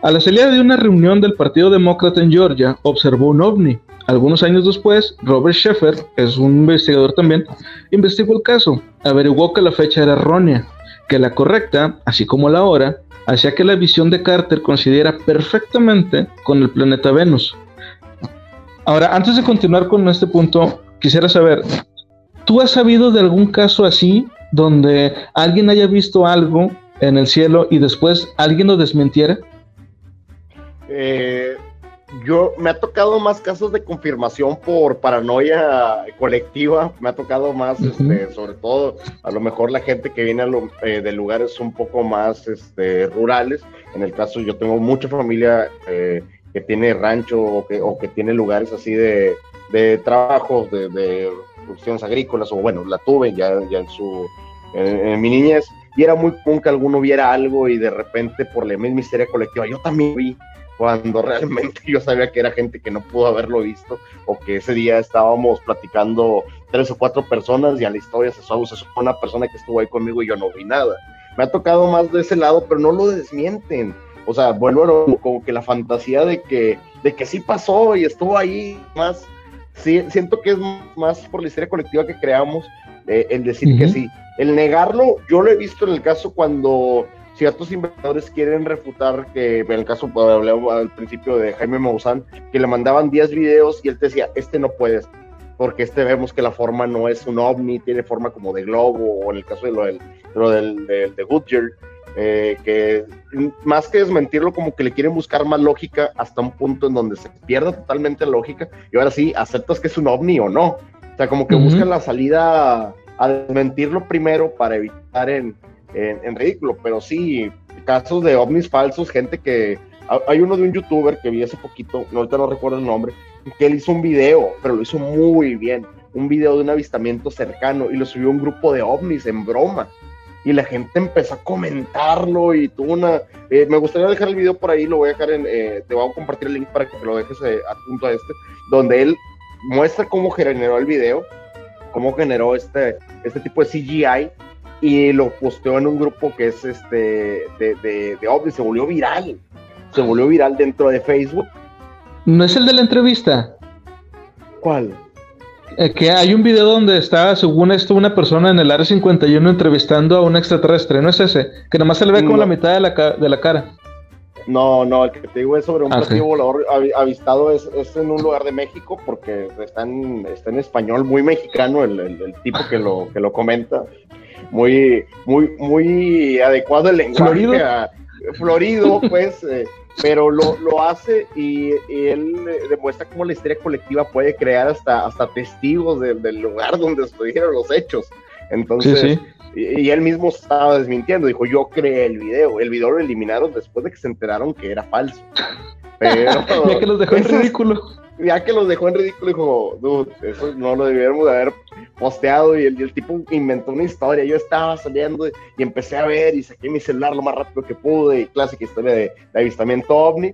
A la salida de una reunión del Partido Demócrata en Georgia, observó un ovni. Algunos años después, Robert Sheffer, es un investigador también, investigó el caso, averiguó que la fecha era errónea, que la correcta, así como la hora, hacía que la visión de Carter coincidiera perfectamente con el planeta Venus. Ahora, antes de continuar con este punto, quisiera saber, ¿tú has sabido de algún caso así donde alguien haya visto algo en el cielo y después alguien lo desmintiera? Eh, yo me ha tocado más casos de confirmación por paranoia colectiva, me ha tocado más, este, sobre todo, a lo mejor la gente que viene eh, de lugares un poco más este, rurales. En el caso, yo tengo mucha familia eh, que tiene rancho o que, o que, tiene lugares así de, de trabajos, de, de, producciones agrícolas, o bueno, la tuve ya, ya en su en, mi niñez, y era muy común que alguno viera algo y de repente por la misma histeria colectiva, yo también vi cuando *laughs* realmente yo sabía que era gente que no pudo haberlo visto o que ese día estábamos platicando tres o cuatro personas y a la historia se supo, una persona que estuvo ahí conmigo y yo no vi nada. Me ha tocado más de ese lado, pero no lo desmienten. O sea, vuelvo como que la fantasía de que, de que sí pasó y estuvo ahí, más, sí, siento que es más por la historia colectiva que creamos eh, el decir que sí. El negarlo, yo lo he visto en el caso cuando ciertos investigadores quieren refutar que, en el caso, hablamos al principio de Jaime Maussan, que le mandaban 10 videos y él te decía, este no puedes, porque este vemos que la forma no es un ovni, tiene forma como de globo, o en el caso de lo del, lo del, de Goodyear, eh, que más que desmentirlo, como que le quieren buscar más lógica hasta un punto en donde se pierda totalmente la lógica y ahora sí, aceptas que es un ovni o no. O sea, como que buscan la salida a desmentirlo primero para evitar en, en, ridículo, pero sí, casos de ovnis falsos, gente que... Hay uno de un youtuber que vi hace poquito, no, ahorita no recuerdo el nombre, que él hizo un video, pero lo hizo muy bien, un video de un avistamiento cercano y lo subió un grupo de ovnis en broma. Y la gente empezó a comentarlo y tuvo una... Eh, me gustaría dejar el video por ahí, lo voy a dejar en... Eh, te voy a compartir el link para que lo dejes eh, adjunto a este, donde él muestra cómo generó el video, cómo generó este, este tipo de CGI y lo posteó en un grupo que es este de, de, de se volvió viral. Se volvió viral dentro de Facebook. ¿No es el de la entrevista? ¿Cuál? Eh, que hay un video donde está, según esto, una persona en el área 51 entrevistando a un extraterrestre, ¿no es ese? Que nomás se le ve como la mitad de la, de la cara. No, no, el que te digo es sobre un ah, volador avistado es, en un lugar de México porque está en, está en español muy mexicano el, el, tipo que lo, que lo comenta muy, muy, muy adecuado el lenguaje. Florido, florido pues, eh, pero lo, lo hace y, él eh, demuestra cómo la historia colectiva puede crear hasta, hasta testigos del lugar donde estuvieron los hechos. Entonces, Y, él mismo estaba desmintiendo, dijo, yo creé el video, el video lo eliminaron después de que se enteraron que era falso. Pero, *laughs* ya que los dejó en ridículo ya que los dejó en ridículo, dijo, dude, eso no lo debiéramos de haber posteado. Y el, tipo inventó una historia. Yo estaba saliendo y, empecé a ver y saqué mi celular lo más rápido que pude. Y clásica historia de, avistamiento ovni.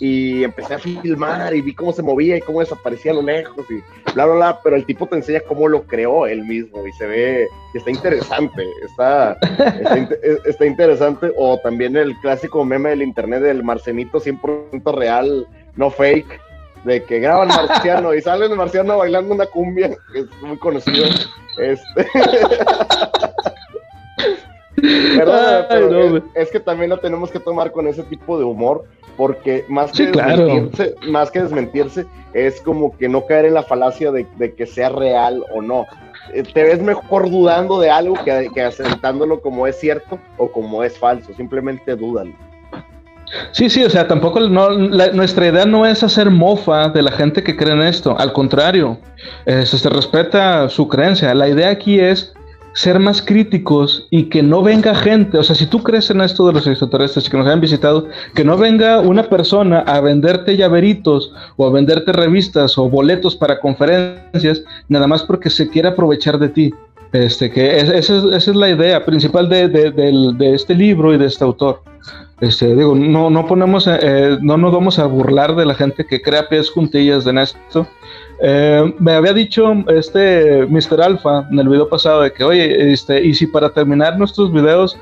Y empecé a filmar y vi cómo se movía y cómo desaparecía a lo lejos y bla, bla, bla. Pero el tipo te enseña cómo lo creó él mismo y se ve, está interesante. Está, *laughs* está, interesante. O también el clásico meme del internet del Marcenito 100% real, no fake de que graban marciano y sale el marciano bailando una cumbia, que es muy conocido. Este. *laughs* es, que también lo tenemos que tomar con ese tipo de humor, porque más que, desmentirse, más que desmentirse, es como que no caer en la falacia de, que sea real o no. Eh, te ves mejor dudando de algo que, que aceptándolo como es cierto o como es falso, simplemente dúdalo. Sí, sí, o sea, tampoco nuestra idea no es hacer mofa de la gente que cree en esto, al contrario, eh, se respeta su creencia. La idea aquí es ser más críticos y que no venga gente, o sea, si tú crees en esto de los extraterrestres que nos han visitado, que no venga una persona a venderte llaveritos o a venderte revistas o boletos para conferencias, nada más porque se quiere aprovechar de ti. Este, que esa, es, la idea principal de, de este libro y de este autor. Este, digo, no, no ponemos, eh, eh, no nos vamos a burlar de la gente que crea pies juntillas de esto. Eh, me había dicho este Mr. Alpha en el video pasado de que, oye, este, y si para terminar nuestros videos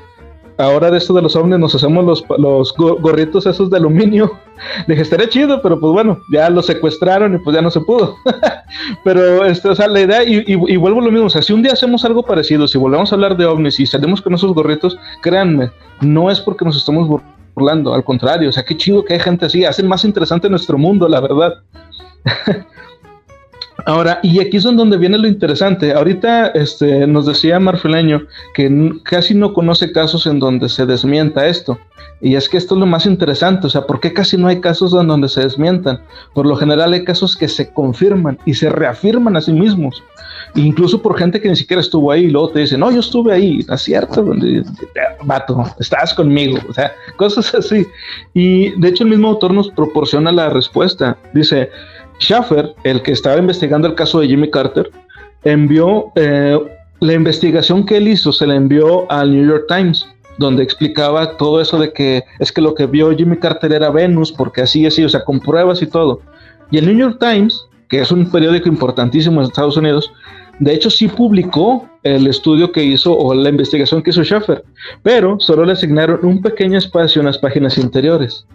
ahora de esto de los ovnis nos hacemos los, gorritos esos de aluminio. Le *laughs* dije, estaría chido, pero pues bueno, ya los secuestraron y pues ya no se pudo. *laughs* pero, este, o sea, la idea, y, vuelvo lo mismo, o sea, si un día hacemos algo parecido, si volvemos a hablar de ovnis y salimos con esos gorritos, créanme, no es porque nos estamos burlando, al contrario, o sea, qué chido que hay gente así, hacen más interesante nuestro mundo, la verdad. *laughs* Ahora, y aquí es donde viene lo interesante. Ahorita este, nos decía Marfileño que casi no conoce casos en donde se desmienta esto. Y es que esto es lo más interesante, o sea, ¿por qué casi no hay casos en donde se desmientan? Por lo general hay casos que se confirman y se reafirman a sí mismos, incluso por gente que ni siquiera estuvo ahí y luego te dice, no, yo estuve ahí, ¿no es cierto? Vato, estás conmigo, o sea, *laughs* cosas así. Y de hecho el mismo autor nos proporciona la respuesta. Dice, Schaffer, el que estaba investigando el caso de Jimmy Carter, envió eh, la investigación que él hizo, se la envió al New York Times, donde explicaba todo eso de que es que lo que vio Jimmy Carter era Venus, porque así así, o sea, con pruebas y todo. Y el New York Times, que es un periódico importantísimo en Estados Unidos, de hecho sí publicó el estudio que hizo o la investigación que hizo Schaffer, pero solo le asignaron un pequeño espacio en las páginas interiores.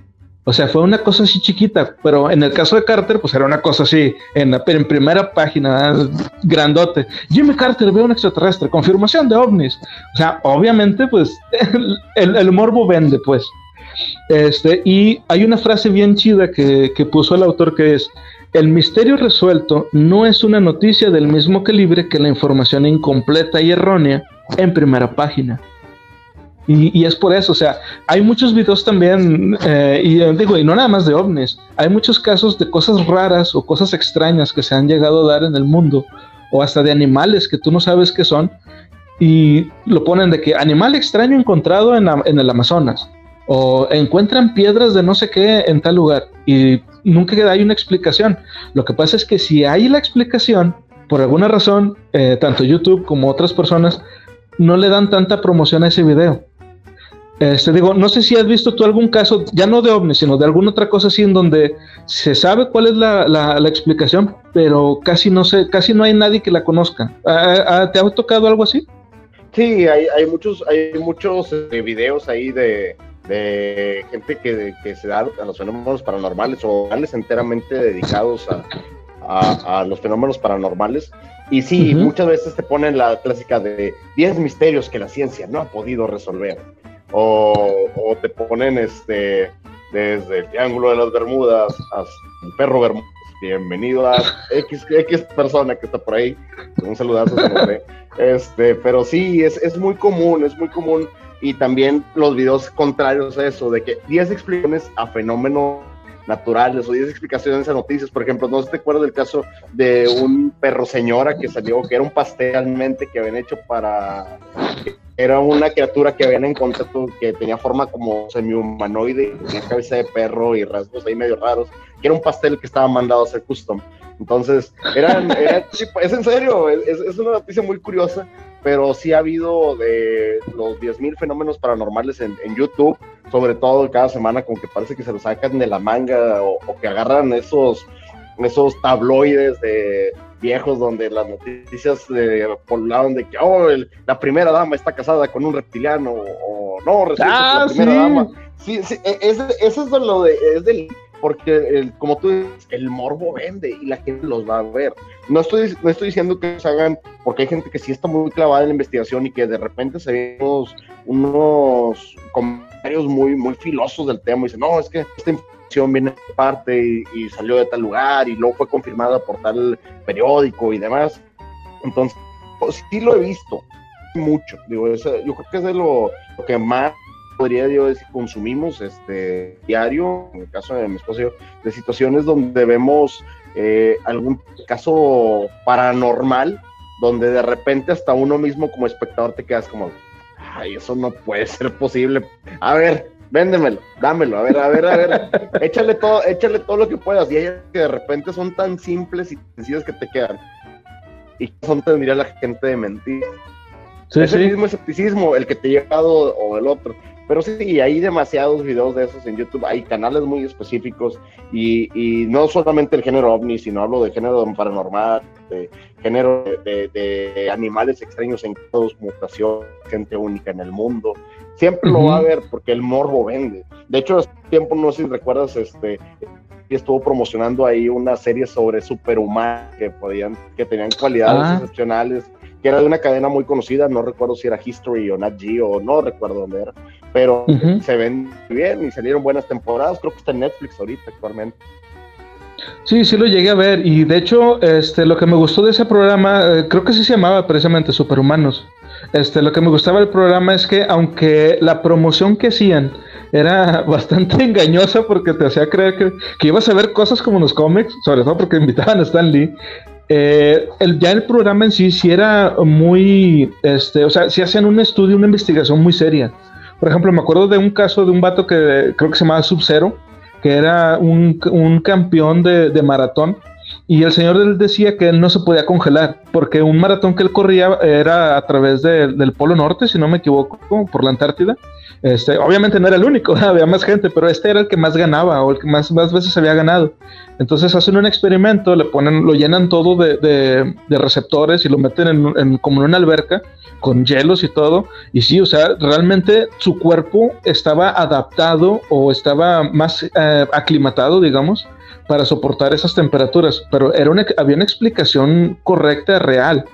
O sea, fue una cosa así chiquita, pero en el caso de Carter, pues era una cosa así, en, la, en primera página, grandote. Jimmy Carter ve un extraterrestre, confirmación de ovnis. O sea, obviamente, pues *laughs* el, morbo vende, pues. Este, y hay una frase bien chida que, que puso el autor que es, el misterio resuelto no es una noticia del mismo calibre que la información incompleta y errónea en primera página. Y, es por eso, o sea, hay muchos videos también, eh, y eh, digo, y no nada más de ovnis, hay muchos casos de cosas raras o cosas extrañas que se han llegado a dar en el mundo, o hasta de animales que tú no sabes qué son, y lo ponen de que animal extraño encontrado en, el Amazonas, o encuentran piedras de no sé qué en tal lugar, y nunca hay una explicación. Lo que pasa es que si hay la explicación, por alguna razón, eh, tanto YouTube como otras personas no le dan tanta promoción a ese video. Este, digo, no sé si has visto tú algún caso, ya no de ovnis, sino de alguna otra cosa así en donde se sabe cuál es la, la, explicación, pero casi no sé, casi no hay nadie que la conozca. ¿Te ha tocado algo así? Sí, hay, hay muchos, hay muchos eh, videos ahí de, de gente que, que, se da a los fenómenos paranormales o canales enteramente dedicados a, a, los fenómenos paranormales. Y sí, muchas veces te ponen la clásica de 10 misterios que la ciencia no ha podido resolver o, te ponen este desde el Triángulo de las Bermudas hasta el Perro Bermudas. Bienvenido a X, X persona que está por ahí. Un saludazo. este, pero sí, es, es muy común, es muy común. Y también los videos contrarios a eso, de que 10 explicaciones a fenómenos naturales o 10 explicaciones a noticias. Por ejemplo, no si te acuerdas del caso de un perro señora que salió, que era un pastel realmente que habían hecho para era una criatura que habían encontrado que tenía forma como semi-humanoide, tenía cabeza de perro y rasgos ahí medio raros, que era un pastel que estaba mandado a hacer custom. Entonces, eran, es en serio, es, una noticia muy curiosa, pero sí ha habido de los 10.000 fenómenos paranormales en, YouTube, sobre todo cada semana, como que parece que se lo sacan de la manga o, o que agarran esos, esos tabloides de viejos donde las noticias eh, poblaban de que oh, la primera dama está casada con un reptiliano o no, resulta la ah, primera dama. Sí, sí, e, es, eso es lo de, es del, porque como tú dices, el morbo vende y la gente los va a ver. No estoy, no estoy diciendo que se hagan, porque hay gente que sí está muy clavada en la investigación y que de repente se ven unos, comentarios muy, muy filosos del tema y dicen, no, es que esta información viene de parte y, salió de tal lugar y luego fue confirmada por tal periódico y demás. Entonces, pues, sí lo he visto mucho. Digo, yo creo que es lo que más podría yo decir, consumimos este diario, en el caso de mi esposo, de situaciones donde vemos eh, algún caso paranormal, donde de repente hasta uno mismo como espectador te quedas como, ay, eso no puede ser posible. A ver, véndemelo, dámelo, a ver, a ver, a ver, *laughs* échale todo, échale todo lo que puedas. Y hay que de repente son tan simples y sencillas que te quedan. Y son tendría la gente de mentir. es el mismo escepticismo, el que te ha llegado o el otro. Pero sí, hay demasiados videos de esos en YouTube, hay canales muy específicos y, y no solamente el género ovni, sino hablo de género paranormal, de género de, animales extraños en todos mutación, gente única en el mundo. Siempre lo va a ver porque el morbo vende. De hecho, hace tiempo, no sé si recuerdas, este, estuvo promocionando ahí una serie sobre superhumanos que podían, que tenían cualidades ah. excepcionales que era de una cadena muy conocida, no recuerdo si era History o Nat Geo, no recuerdo dónde era, pero se ven bien y salieron buenas temporadas, creo que está en Netflix ahorita actualmente. Sí, sí lo llegué a ver y de hecho este, lo que me gustó de ese programa, eh, creo que sí se llamaba precisamente Superhumanos. Este, lo que me gustaba del programa es que aunque la promoción que hacían era *laughs* bastante engañosa porque te hacía creer que, que ibas a ver cosas como los cómics, sobre todo porque invitaban a Stan Lee, eh, el, ya el programa en sí sí era muy, este, o sea, sí hacían un estudio, una investigación muy seria. Por ejemplo, me acuerdo de un caso de un vato que creo que se llamaba Sub-Zero, que era un, un campeón de, de, maratón, y el señor él decía que él no se podía congelar, porque un maratón que él corría era a través del Polo Norte, si no me equivoco, por la Antártida, este, obviamente no era el único, *laughs* había más gente, pero este era el que más ganaba o el que más, más veces había ganado. Entonces hacen un experimento, le ponen, lo llenan todo de, de, receptores y lo meten en, como en una alberca con hielos y todo. Y sí, o sea, realmente su cuerpo estaba adaptado o estaba más eh, aclimatado, digamos, para soportar esas temperaturas. Pero era una, había una explicación correcta, real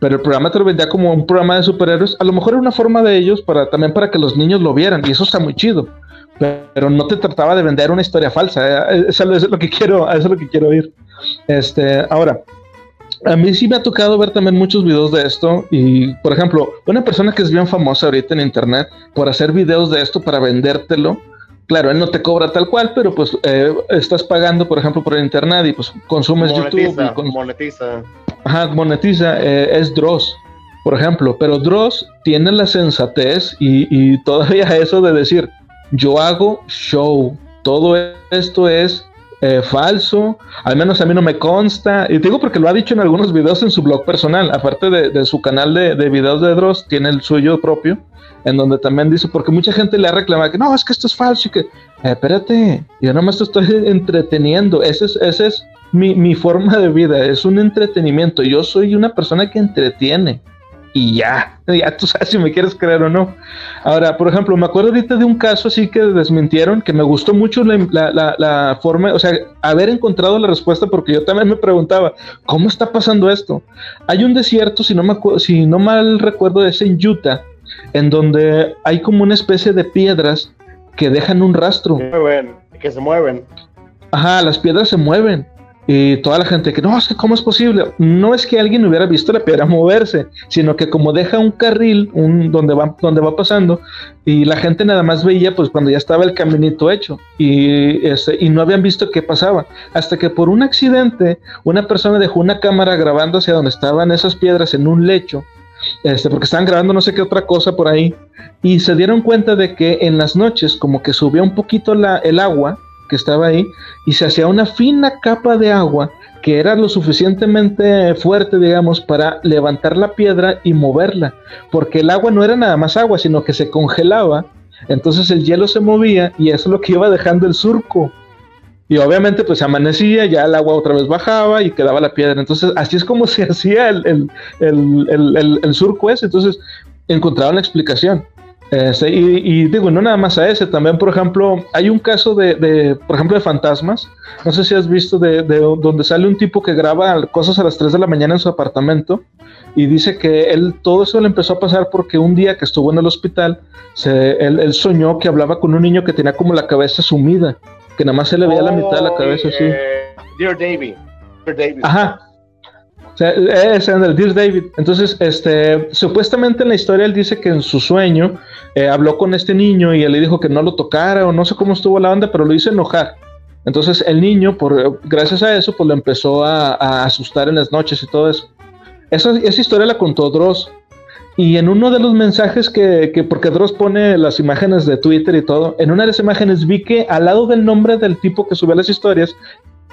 pero el programa te lo vendía como un programa de superhéroes. A lo mejor era una forma de ellos para también para que los niños lo vieran y eso está muy chido. Pero no te trataba de vender una historia falsa. ¿eh? Eso es lo que quiero, eso es lo que quiero oír. Este, ahora, a mí sí me ha tocado ver también muchos videos de esto y, por ejemplo, una persona que es bien famosa ahorita en internet por hacer videos de esto para vendértelo. Claro, él no te cobra tal cual, pero pues eh, estás pagando, por ejemplo, por el internet y pues consumes YouTube. Y monetiza ajá, monetiza eh, es Dross, por ejemplo, pero Dross tiene la sensatez y, todavía *laughs* eso de decir, yo hago show, todo esto es eh, falso, al menos a mí no me consta, y digo porque lo ha dicho en algunos videos en su blog personal, aparte de, su canal de, videos de Dross, tiene el suyo propio, en donde también dice, porque mucha gente le ha reclamado que no, es que esto es falso y que, eh, espérate, yo nomás te estoy *laughs* entreteniendo, ese es, ese es mi, mi, forma de vida, es un entretenimiento. Yo soy una persona que entretiene. Y ya, *laughs* ya tú sabes si me quieres creer o no. Ahora, por ejemplo, me acuerdo ahorita de un caso así que desmintieron, que me gustó mucho la, la, la, forma, o sea, haber encontrado la respuesta, porque yo también me preguntaba, ¿cómo está pasando esto? Hay un desierto, si no, me si no mal recuerdo, es en Utah, en donde hay como una especie de piedras que dejan un rastro. Que se mueven, que se mueven. Ajá, las piedras se mueven. Y toda la gente que no, ¿cómo es posible? No es que alguien hubiera visto la piedra *laughs* moverse, sino que como deja un carril un, donde, va, donde va pasando y la gente nada más veía pues cuando ya estaba el caminito hecho y, este, y no habían visto qué pasaba. Hasta que por un accidente una persona dejó una cámara grabando hacia donde estaban esas piedras en un lecho este, porque estaban grabando no sé qué otra cosa por ahí, y se dieron cuenta de que en las noches como que subía un poquito la, el agua, que estaba ahí y se hacía una fina capa de agua que era lo suficientemente fuerte, digamos, para levantar la piedra y moverla, porque el agua no era nada más agua, sino que se congelaba, entonces el hielo se movía y eso es lo que iba dejando el surco. Y obviamente pues amanecía, ya el agua otra vez bajaba y quedaba la piedra. Entonces así es como *laughs* se hacía el, el, el, el surco ese. Entonces encontraron la explicación Este, y, digo, no nada más a ese, también, por ejemplo, hay un caso de, por ejemplo, de fantasmas. No sé si has visto de, donde sale un tipo que graba cosas a las 3 de la mañana en su apartamento y dice que él todo eso le empezó a pasar porque un día que estuvo en el hospital, se, él, soñó que hablaba con un niño que tenía como la cabeza sumida, que nada más se le veía la mitad de la cabeza así. Eh, Dear David. Dear David. Ajá. O sea, es en el Dear David. Entonces, este, supuestamente en la historia él dice que en su sueño eh, habló con este niño y él le dijo que no lo tocara o no sé cómo estuvo la onda, pero lo hizo enojar. Entonces el niño, por, gracias a eso, pues lo empezó a, a asustar en las noches y todo eso. Esa, esa historia la contó Dross. Y en uno de los mensajes que, que, porque Dross pone las imágenes de Twitter y todo, en una de las imágenes vi que al lado del nombre del tipo que sube las historias,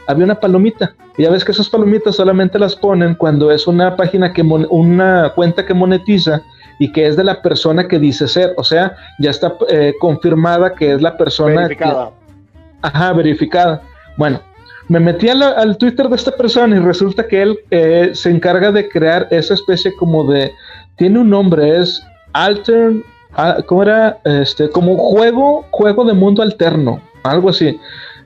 había una palomita. Y ya ves que esas palomitas solamente las ponen cuando es una página que, una cuenta que monetiza y que es de la persona que dice ser. O sea, ya está eh, confirmada que es la persona. Verificada. ajá, verificada. Bueno, me metí al Twitter de esta persona y resulta que él eh, se encarga de crear esa especie como de, tiene un nombre, es Alter, ah, ¿cómo era? Este, como juego, juego de mundo alterno, algo así.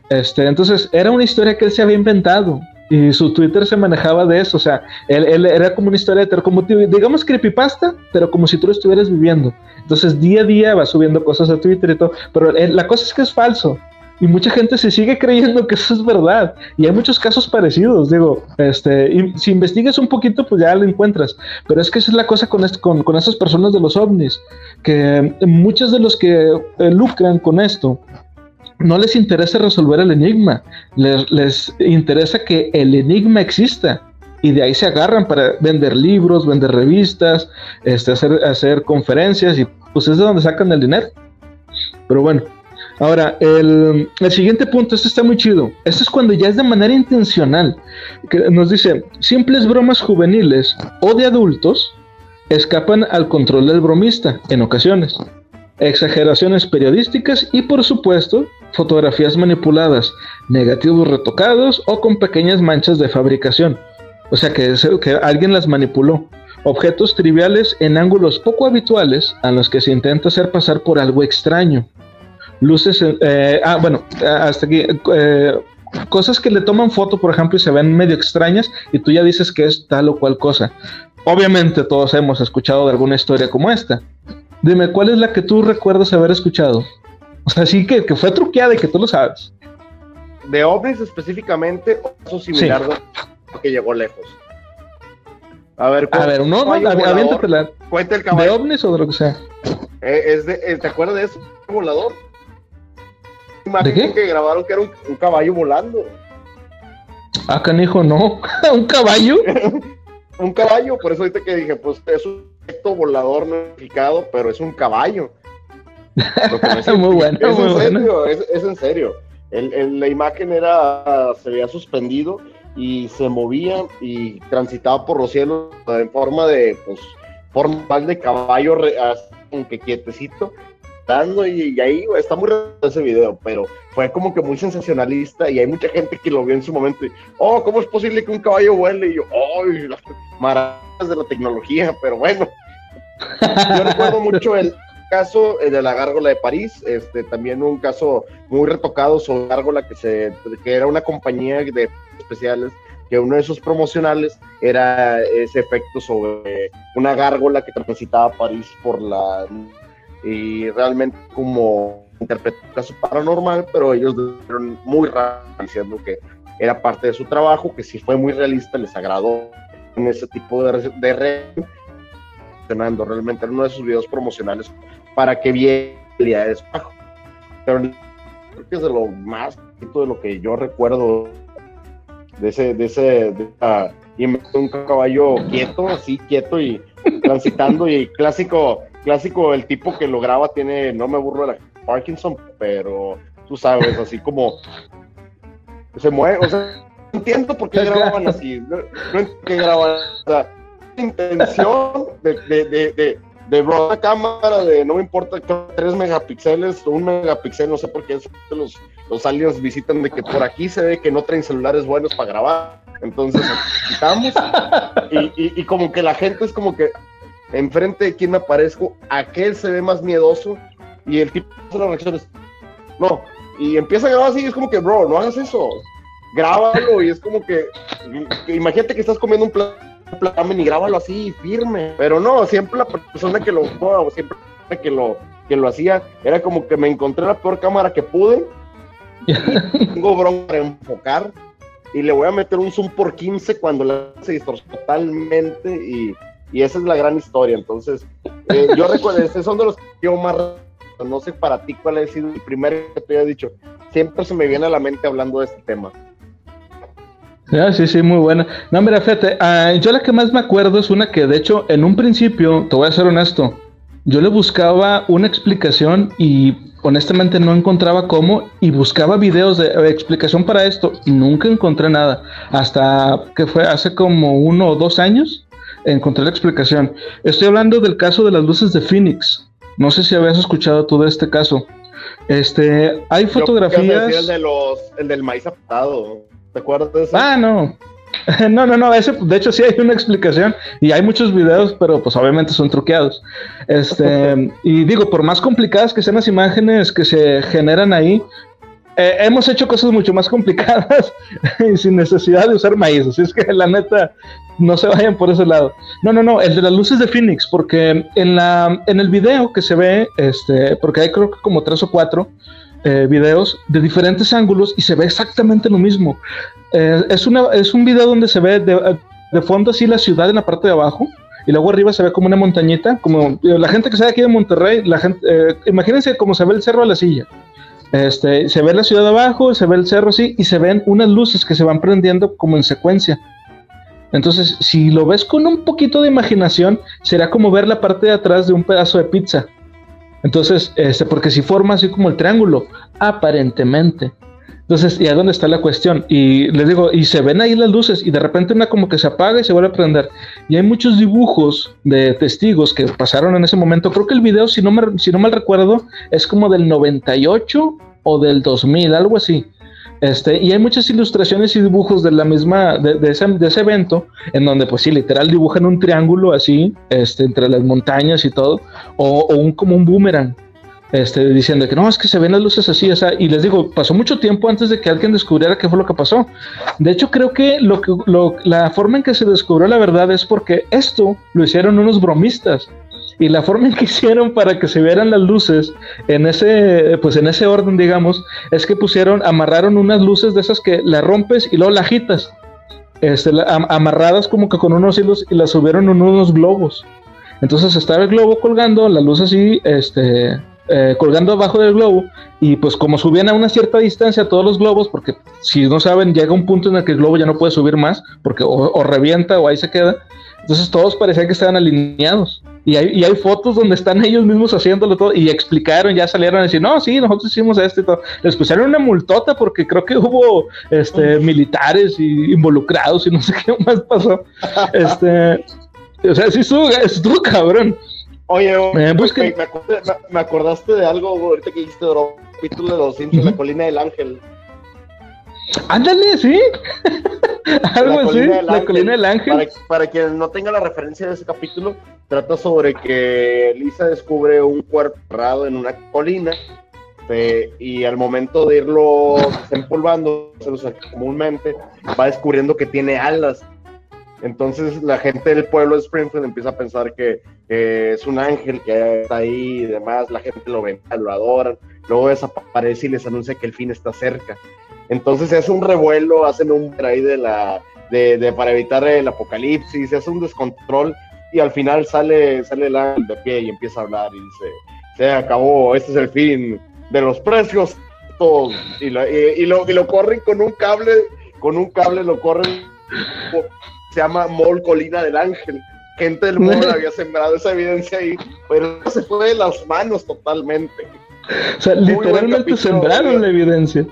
Este, entonces era una historia que él se había inventado y su Twitter se manejaba de eso, o sea, él, era como una historia de terror, como digamos creepypasta, pero como si tú lo estuvieras viviendo. Entonces día a día va subiendo cosas a Twitter y todo, pero la cosa es que es falso. Y mucha gente se sigue creyendo que eso es verdad. Y hay muchos casos parecidos, digo, este, y si investigas un poquito, pues ya lo encuentras. Pero es que esa es la cosa con, con, con esas personas de los ovnis, que muchos de los que eh, lucran con esto, no les interesa resolver el enigma, les, les, interesa que el enigma exista. Y de ahí se agarran para vender libros, vender revistas, este, hacer, hacer conferencias y pues es de donde sacan el dinero. Pero bueno, Ahora, el, siguiente punto, este está muy chido. Esto es cuando ya es de manera intencional. Que nos dice, simples bromas juveniles o de adultos escapan al control del bromista en ocasiones. Exageraciones periodísticas y por supuesto fotografías manipuladas, negativos retocados o con pequeñas manchas de fabricación. O sea que, que alguien las manipuló. Objetos triviales en ángulos poco habituales a los que se intenta hacer pasar por algo extraño luces, eh, ah, bueno, hasta aquí, eh, cosas que le toman foto, por ejemplo, y se ven medio extrañas y tú ya dices que es tal o cual cosa. Obviamente todos hemos escuchado de alguna historia como esta. Dime, ¿cuál es la que tú recuerdas haber escuchado? O sea, sí que, que fue truqueada y que tú lo sabes. ¿De ovnis específicamente o eso similar que llegó lejos? A ver, a ver, no, no, aviéntatela. Cuenta el caballo. ¿De ovnis o de lo que sea? Eh, es de, ¿Te acuerdas de eso? Volador imagen que grabaron que era un, caballo volando. Ah, canijo, no. *laughs* ¿Un caballo? *laughs* un caballo, por eso ahorita que dije, pues es un efecto volador notificado, pero es un caballo. *laughs* muy bueno, es en serio, Es, en serio. El, la imagen era, se había suspendido y se movía y transitaba por los cielos en forma de, pues, forma de caballo, aunque quietecito, y, ahí está muy raro ese video, pero fue como que muy sensacionalista y hay mucha gente que lo vio en su momento y, oh, ¿cómo es posible que un caballo vuele? Y yo, oh, las maravillas de la tecnología, pero bueno. Yo recuerdo mucho el caso de la gárgola de París, este, también un caso muy retocado sobre la gárgola que, se, que era una compañía de especiales que uno de sus promocionales era ese efecto sobre una gárgola que transitaba París por la y realmente como interpretó un caso paranormal, pero ellos dijeron muy raro diciendo que era parte de su trabajo, que si fue muy realista, les agradó en ese tipo de, de red, realmente en uno de sus videos promocionales para que viera de bajo. Pero creo que es de lo más de lo que yo recuerdo de ese, de ese, de y un caballo quieto, así quieto y transitando y clásico clásico, el tipo que lo graba tiene, no me burro de la Parkinson, pero tú sabes, así como se mueve, o sea, no entiendo por qué *laughs* grababan así, no, entiendo qué grababan, o sea, intención de, de, de, de, de una cámara de no me importa 3 megapíxeles o un megapíxel, no sé por qué los, los aliens visitan de que por aquí se ve que no traen celulares buenos para grabar, entonces quitamos. Y, y, y como que la gente es como que enfrente de quién me aparezco, aquel se ve más miedoso y el tipo hace las reacciones. No, y empieza a grabar así, es como que, bro, no hagas eso. Grábalo y es como que, imagínate que estás comiendo un plato y grábalo así, firme. Pero no, siempre la persona que lo, siempre que lo, que lo hacía, era como que me encontré la peor cámara que pude. tengo bronca para enfocar y le voy a meter un zoom por 15 cuando la se distorsiona totalmente y, y, esa es la gran historia. Entonces, eh, yo recuerdo, *laughs* esos son de los que yo más no sé para ti cuál ha sido el primer que te haya dicho. Siempre se me viene a la mente hablando de este tema. Ah, sí, sí, muy buena. No, mira, fíjate, ah, yo la que más me acuerdo es una que, de hecho, en un principio, te voy a ser honesto, yo le buscaba una explicación y honestamente no encontraba cómo y buscaba videos de explicación para esto y nunca encontré nada. Hasta que fue hace como uno o dos años encontré la explicación. Estoy hablando del caso de las luces de Phoenix. No sé si habías escuchado tú de este caso. Este, hay fotografías. el, de los, el del maíz aptado. ¿Te acuerdas de eso? Ah, no. *laughs* No, no, no, ese, de hecho sí hay una explicación y hay muchos videos, pero pues obviamente son truqueados. Este, *laughs* y digo, por más complicadas que sean las imágenes que se generan ahí, eh, hemos hecho cosas mucho más complicadas *laughs* y sin necesidad de usar maíz, así es que la neta, no se vayan por ese lado. No, no, no, el de las luces de Phoenix, porque en, la, en el video que se ve, este, porque hay creo que como tres o cuatro, eh, videos de diferentes ángulos y se ve exactamente lo mismo. Eh, es, una, es un video donde se ve de, fondo así la ciudad en la parte de abajo y luego arriba se ve como una montañita, como la gente que sabe aquí de Monterrey, la gente, imagínense cómo se ve el cerro a la silla. Este, se ve la ciudad abajo, se ve el cerro así y se ven unas luces que se van prendiendo como en secuencia. Entonces, si lo ves con un poquito de imaginación, será como ver la parte de atrás de un pedazo de pizza. Entonces, este, porque si forma así como el triángulo, aparentemente. Entonces, ¿y a dónde está la cuestión? Y les digo, y se ven ahí las luces y de repente una como que se apaga y se vuelve a prender. Y hay muchos dibujos de testigos que pasaron en ese momento. Creo que el video, si no, me, si no mal recuerdo, es como del 98 o del 2000, algo así. Este, y hay muchas ilustraciones y dibujos de la misma, de, ese, de ese, evento, en donde pues sí, literal dibujan un triángulo así, este, entre las montañas y todo, o, o un, como un boomerang este, diciendo que no, es que se ven las luces así, o sea, y les digo, pasó mucho tiempo antes de que alguien descubriera qué fue lo que pasó. De hecho, creo que, lo que la forma en que se descubrió la verdad es porque esto lo hicieron unos bromistas. Y la forma en que *laughs* hicieron para que se vieran las luces en ese, pues en ese orden, digamos, es que pusieron, amarraron unas luces de esas que la rompes y luego la agitas. Este, amarradas como que con unos hilos y las subieron en unos globos. Entonces estaba el globo colgando, la luz así, este, eh, colgando abajo del globo y pues como subían a una cierta distancia todos los globos, porque si no saben, llega un punto en el que el globo ya no puede subir más, porque o, revienta o ahí se queda, entonces todos parecían que estaban alineados. Y hay, y hay, fotos donde están ellos mismos haciéndolo todo y explicaron, ya salieron a decir, no, sí, nosotros hicimos esto y todo. Les pusieron una multota porque creo que hubo este, militares y involucrados y no sé *laughs* qué más pasó. este, o sea, sí estuvo, estuvo cabrón. Oye, me, me, acordaste de algo ahorita que dijiste de capítulo de los de la colina del ángel. Ándale, sí. *laughs* Algo así, la colina del ángel. Para, para, quien no tenga la referencia de ese capítulo, trata sobre que Lisa descubre un cuerpo cerrado en una colina este, y al momento de irlo desempolvando, comúnmente, va descubriendo que tiene alas entonces la gente del pueblo de Springfield empieza a pensar que es un ángel que está ahí y demás, la gente lo ve, lo adoran, luego desaparece y les anuncia que el fin está cerca. Entonces es un revuelo, hacen un ahí de la, de, para evitar el apocalipsis, se hace un descontrol y al final sale, sale el ángel de pie y empieza a hablar y dice, se acabó, este es el fin de los precios, y lo, y lo corren con un cable, con un cable lo corren se llama Mol Colina del Ángel. Gente del mundo *laughs* había sembrado esa evidencia ahí, pero se fue de las manos totalmente. O sea, literalmente sembraron la evidencia.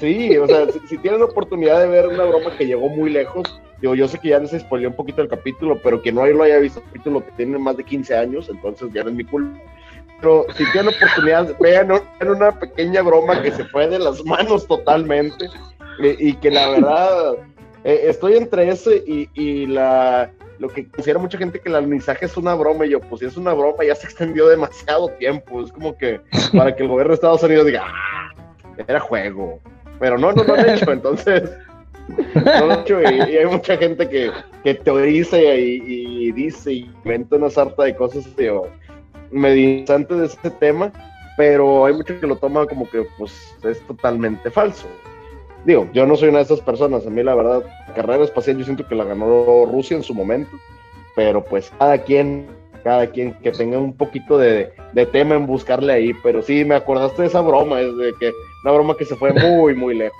Sí, o sea, si, tienen la oportunidad de ver una broma que llegó muy lejos, digo, yo sé que ya les spoileó un poquito el capítulo, pero que no lo haya visto el capítulo que tiene más de 15 años, entonces ya no es mi culpa. Pero si tienen la oportunidad, vean, una pequeña broma que se fue de las manos totalmente y que la verdad eh, estoy entre ese y, la, lo que considera mucha gente que el alunizaje es una broma, y yo, pues si es una broma, ya se extendió demasiado tiempo. Es como que *laughs* para que el gobierno de Estados Unidos diga, ah, era juego. Pero no, no lo han hecho, entonces. No lo han hecho, y, hay mucha gente que, que teoriza y, dice y inventa una sarta de cosas tío, mediante de este tema, pero hay mucho que lo toma como que pues es totalmente falso. Digo, yo no soy una de esas personas, a mí la verdad, carrera espacial yo siento que la ganó Rusia en su momento, pero pues cada quien, cada quien que tenga un poquito de, de tema en buscarle ahí, pero sí, me acordaste de esa broma, es de que una broma que se fue muy, muy lejos.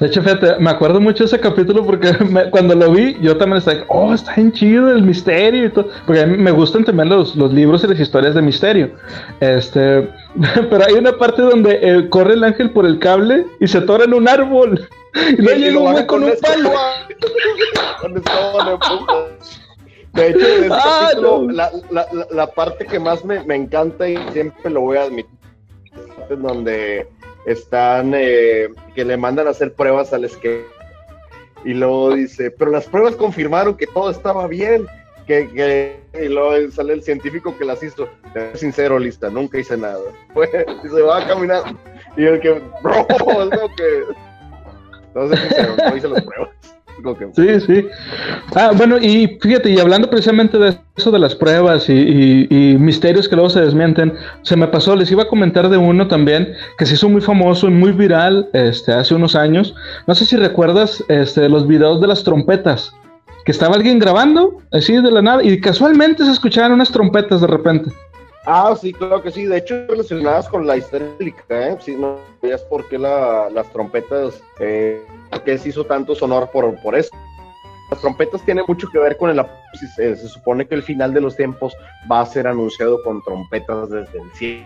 De hecho, fíjate, me acuerdo mucho de ese capítulo porque *laughs* cuando lo vi, yo también estaba, oh, está bien chido el misterio y todo. Porque a mí me gustan también los, los libros y las historias de misterio. Este, *laughs* pero hay una parte donde eh, corre el ángel por el cable y se atora en un árbol. *laughs* Y luego llega un güey con, un palo. de hecho, de ese ah, capítulo, la, la, la, parte que más me, me encanta y siempre lo voy a admitir, es donde están, eh, que le mandan a hacer pruebas al esquema. Y luego dice, pero las pruebas confirmaron que todo estaba bien. Que, que, y luego sale el científico que las hizo. Sincero, lista, nunca hice nada. *laughs* y se va a caminar. Y el que, *laughs* bro, es que. No sé sincero, no hice las pruebas. Sí, sí. Ah, bueno, y fíjate, y hablando precisamente de eso de las pruebas y, misterios que luego se desmienten, se me pasó, les iba a comentar de uno también que se hizo muy famoso y muy viral este, hace unos años. No sé si recuerdas este, los videos de las trompetas, que estaba alguien grabando así de la nada y casualmente se escuchaban unas trompetas de repente. Ah, sí, claro que sí. De hecho, relacionadas con la histérica, ¿eh? Si no sabías por qué las trompetas, eh, qué se hizo tanto sonor por, por eso. Las trompetas tienen mucho que ver con el apocalipsis. Eh, se supone que el final de los tiempos va a ser anunciado con trompetas desde el cielo.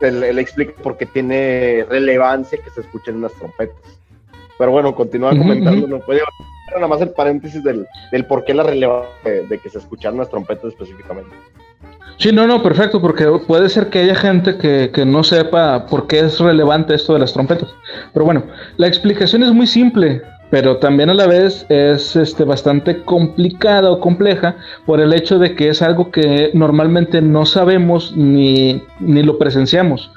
Él, explica por qué tiene relevancia que se escuchen unas trompetas. Pero bueno, continúa comentando. No puede nada más el paréntesis del, del por qué la relevancia de, de que se escucharan las trompetas específicamente. Sí, no, no, perfecto, porque puede ser que haya gente que, que, no sepa por qué es relevante esto de las trompetas. Pero bueno, la explicación es muy simple, pero también a la vez es este, bastante complicada o compleja por el hecho de que es algo que normalmente no sabemos ni, ni lo presenciamos.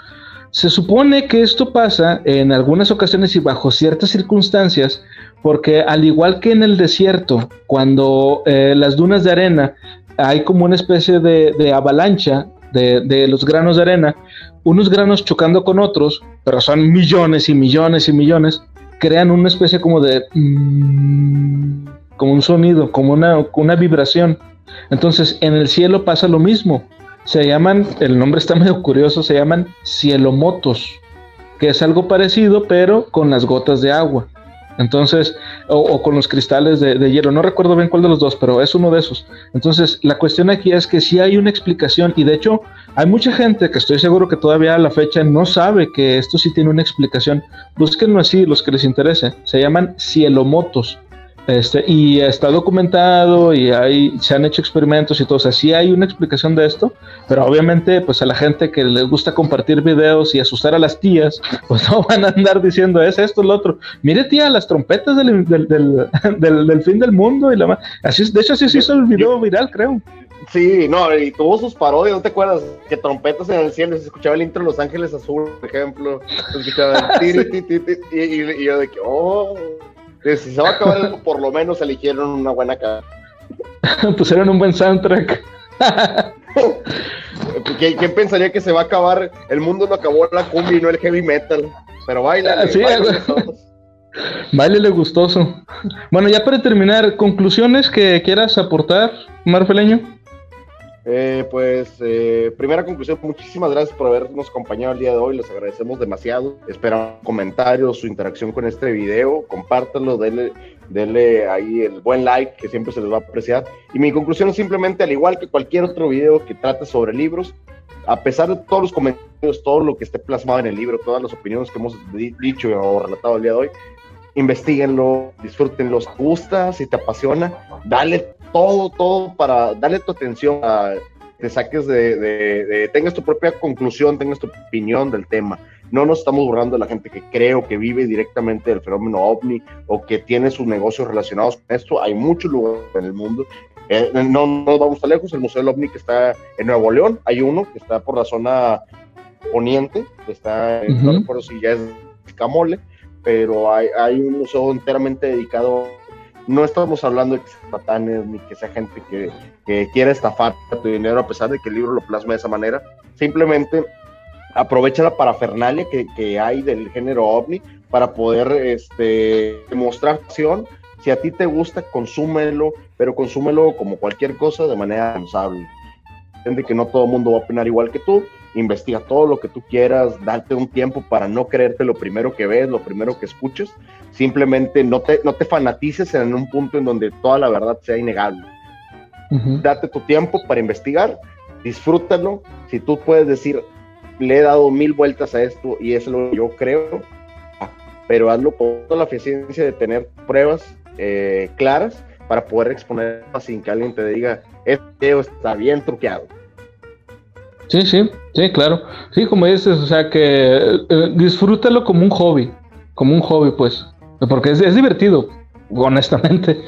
Se supone que esto pasa en algunas ocasiones y bajo ciertas circunstancias, porque al igual que en el desierto, cuando eh, las dunas de arena hay como una especie de, avalancha de, los granos de arena, unos granos chocando con otros, pero son millones y millones y millones, crean una especie como de... Mm, como un sonido, como una, una vibración. Entonces, en el cielo pasa lo mismo. Se llaman, el nombre está *laughs* medio curioso, se llaman cielomotos, que es algo parecido, pero con las gotas de agua. Entonces, o, con los cristales de, hielo, no recuerdo bien cuál de los dos, pero es uno de esos. Entonces, la cuestión aquí es que si hay una explicación, y de hecho, hay mucha gente que estoy seguro que todavía a la fecha no sabe que esto sí tiene una explicación. Búsquenlo así, los que les interese. Se llaman cielomotos. Este, y está documentado y hay, se han hecho experimentos y todo. O sea, sí hay una explicación de esto, pero obviamente, pues a la gente que le gusta compartir videos y asustar a las tías, pues *laughs* no van a andar diciendo es esto, lo otro. Mire, tía, las trompetas del, del, del, *laughs* del fin del mundo. y la así De hecho, así se hizo el video viral, creo. Sí, no, y tuvo sus parodias, ¿no te acuerdas? Que trompetas en el cielo, se escuchaba el intro de Los Ángeles Azul, por ejemplo, se escuchaba el *laughs* y, y, yo de que, oh, si se va a acabar por lo menos eligieron una buena cara. *laughs* Pusieron un buen soundtrack. *laughs* ¿Quién, pensaría que se va a acabar? El mundo no acabó la cumbia y no el heavy metal. Pero baila. Sí, baile gustoso. Bueno, ya para terminar, conclusiones que quieras aportar, Marfeleño. Eh, pues, eh, primera conclusión, muchísimas gracias por habernos acompañado el día de hoy, les agradecemos demasiado. Esperamos comentarios, su interacción con este video, compártanlo, denle, denle ahí el buen like que siempre se les va a apreciar. Y mi conclusión es simplemente, al igual que cualquier otro video que trate sobre libros, a pesar de todos los comentarios, todo lo que esté plasmado en el libro, todas las opiniones que hemos dicho o relatado el día de hoy, investiguenlo, disfrútenlo, si te gusta, si te apasiona, dale todo, todo para darle tu atención a te saques de, de, tengas tu propia conclusión, tengas tu opinión del tema. no nos estamos burlando de la gente que cree o que vive directamente del fenómeno ovni o que tiene sus negocios relacionados con esto. Hay muchos lugares en el mundo. Eh, no nos vamos tan lejos, el Museo del OVNI que está en Nuevo León, hay uno que está por la zona poniente, que está, no recuerdo si ya es Camole, pero hay, hay un museo enteramente dedicado no estamos hablando de que sean patanes ni que sea gente que, que quiera estafar tu dinero a pesar de que el libro lo plasma de esa manera. Simplemente aprovecha la parafernalia que, que hay del género ovni para poder este, demostrar acción. Si a ti te gusta, consúmelo, pero consúmelo como cualquier cosa de manera responsable. Entiende que no todo mundo va a opinar igual que tú. Investiga todo lo que tú quieras, date un tiempo para no creerte lo primero que ves, lo primero que escuches. Simplemente no te, no te fanatices en un punto en donde toda la verdad sea innegable. Date tu tiempo para investigar, disfrútalo. Si tú puedes decir, le he dado mil vueltas a esto y es lo que yo creo, pero hazlo con toda la eficiencia de tener pruebas eh, claras para poder exponer sin que alguien te diga, este video está bien truqueado. Sí, sí, sí, claro. Sí, como dices, o sea, que eh, disfrútalo como un hobby, como un hobby, pues, porque es, es divertido, honestamente.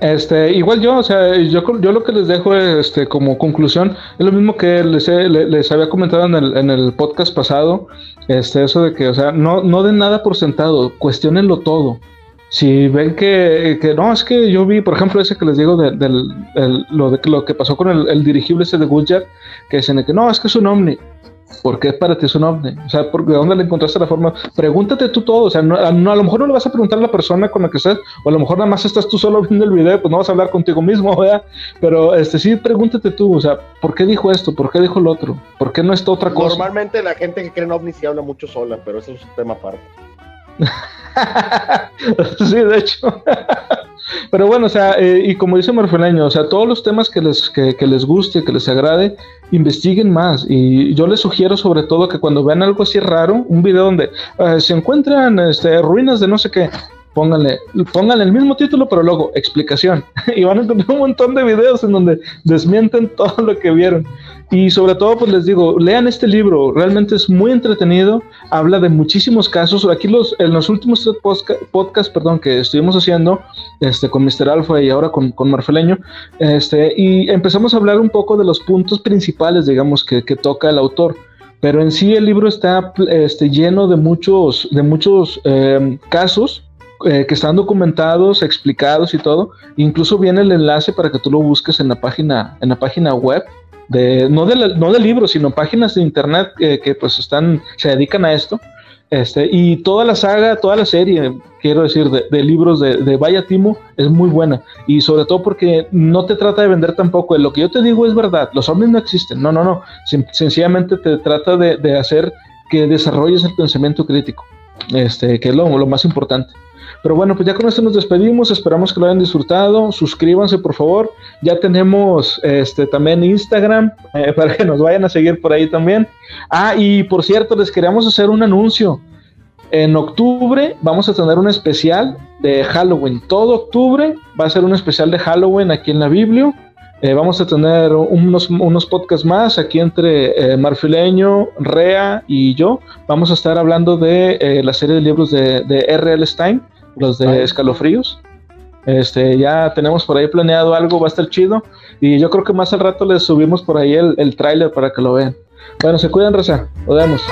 Este, igual yo, o sea, yo, yo lo que les dejo este, como conclusión es lo mismo que les, les había comentado en el, en el, podcast pasado, este, eso de que, o sea, no, no den nada por sentado, cuestionenlo todo. Si ven que, que, no, es que yo vi, por ejemplo, ese que les digo de, del, lo, de, lo que pasó con el, el dirigible ese de Goodyear, que dicen que no, es que es un ovni. ¿Por qué para ti es un ovni? O sea, ¿de dónde le encontraste la forma? Pregúntate tú todo. O sea, no, a, lo mejor no le vas a preguntar a la persona con la que estás, o a lo mejor nada más estás tú solo viendo el video, pues no vas a hablar contigo mismo, *laughs* ¿verdad? Pero este, sí, pregúntate tú, o sea, ¿por qué dijo esto? ¿Por qué dijo lo otro? ¿Por qué no está otra cosa? Normalmente la gente que cree en ovni sí habla mucho sola, pero eso es un tema aparte. *laughs* *laughs* sí, de hecho. Pero bueno, o sea, eh, y como dice Marfeleño, o sea, todos los temas que les, que, les guste, que les agrade, investiguen más. Y yo les sugiero sobre todo que cuando vean algo así raro, un video donde eh, se encuentran este, ruinas de no sé qué, pónganle, pónganle el mismo título, pero luego explicación. *laughs* y van a encontrar un montón de videos en donde desmienten *laughs* todo lo que vieron. Y sobre todo, pues les digo, lean este libro, realmente es muy entretenido, habla de muchísimos casos. Aquí los, en los últimos tres podcasts perdón, que estuvimos haciendo este, con Mr. Alfa y ahora con, con, Marfeleño, este, y empezamos a hablar un poco de los puntos principales, digamos, que, que toca el autor pero en sí el libro está este, lleno de muchos, de muchos eh, casos eh, que están documentados, explicados y todo. Incluso viene el enlace para que tú lo busques en la página, en la página web. De, no, de no del libro, sino páginas de internet que pues están, se dedican a esto. Este, y toda la saga, toda la serie, quiero decir, de, libros de, de, Vaya Timo es muy buena. Y sobre todo porque no te trata de vender tampoco. Lo que yo te digo es verdad. Los hombres no existen. No, no, no. sencillamente te trata de, de, hacer que desarrolles el pensamiento crítico. Este, que es lo, lo más importante. Pero bueno, pues ya con esto nos despedimos. Esperamos que lo hayan disfrutado. Suscríbanse, por favor. Ya tenemos este también Instagram *laughs* eh, para que nos vayan a seguir por ahí también. Ah, y por cierto, les queríamos hacer un anuncio. En octubre vamos a tener un especial de Halloween. Todo octubre va a ser un especial de Halloween aquí en la Biblia. Eh, vamos a tener unos, unos podcasts más aquí entre eh, Marfileño, Rea y yo. Vamos a estar hablando de la serie de libros de, de R.L. Stein los de escalofríos. Este, ya tenemos por ahí planeado algo, va a estar chido. Y yo creo que más al rato les subimos por ahí el, el tráiler para que lo vean. Bueno, se cuidan, Rosa. Nos vemos.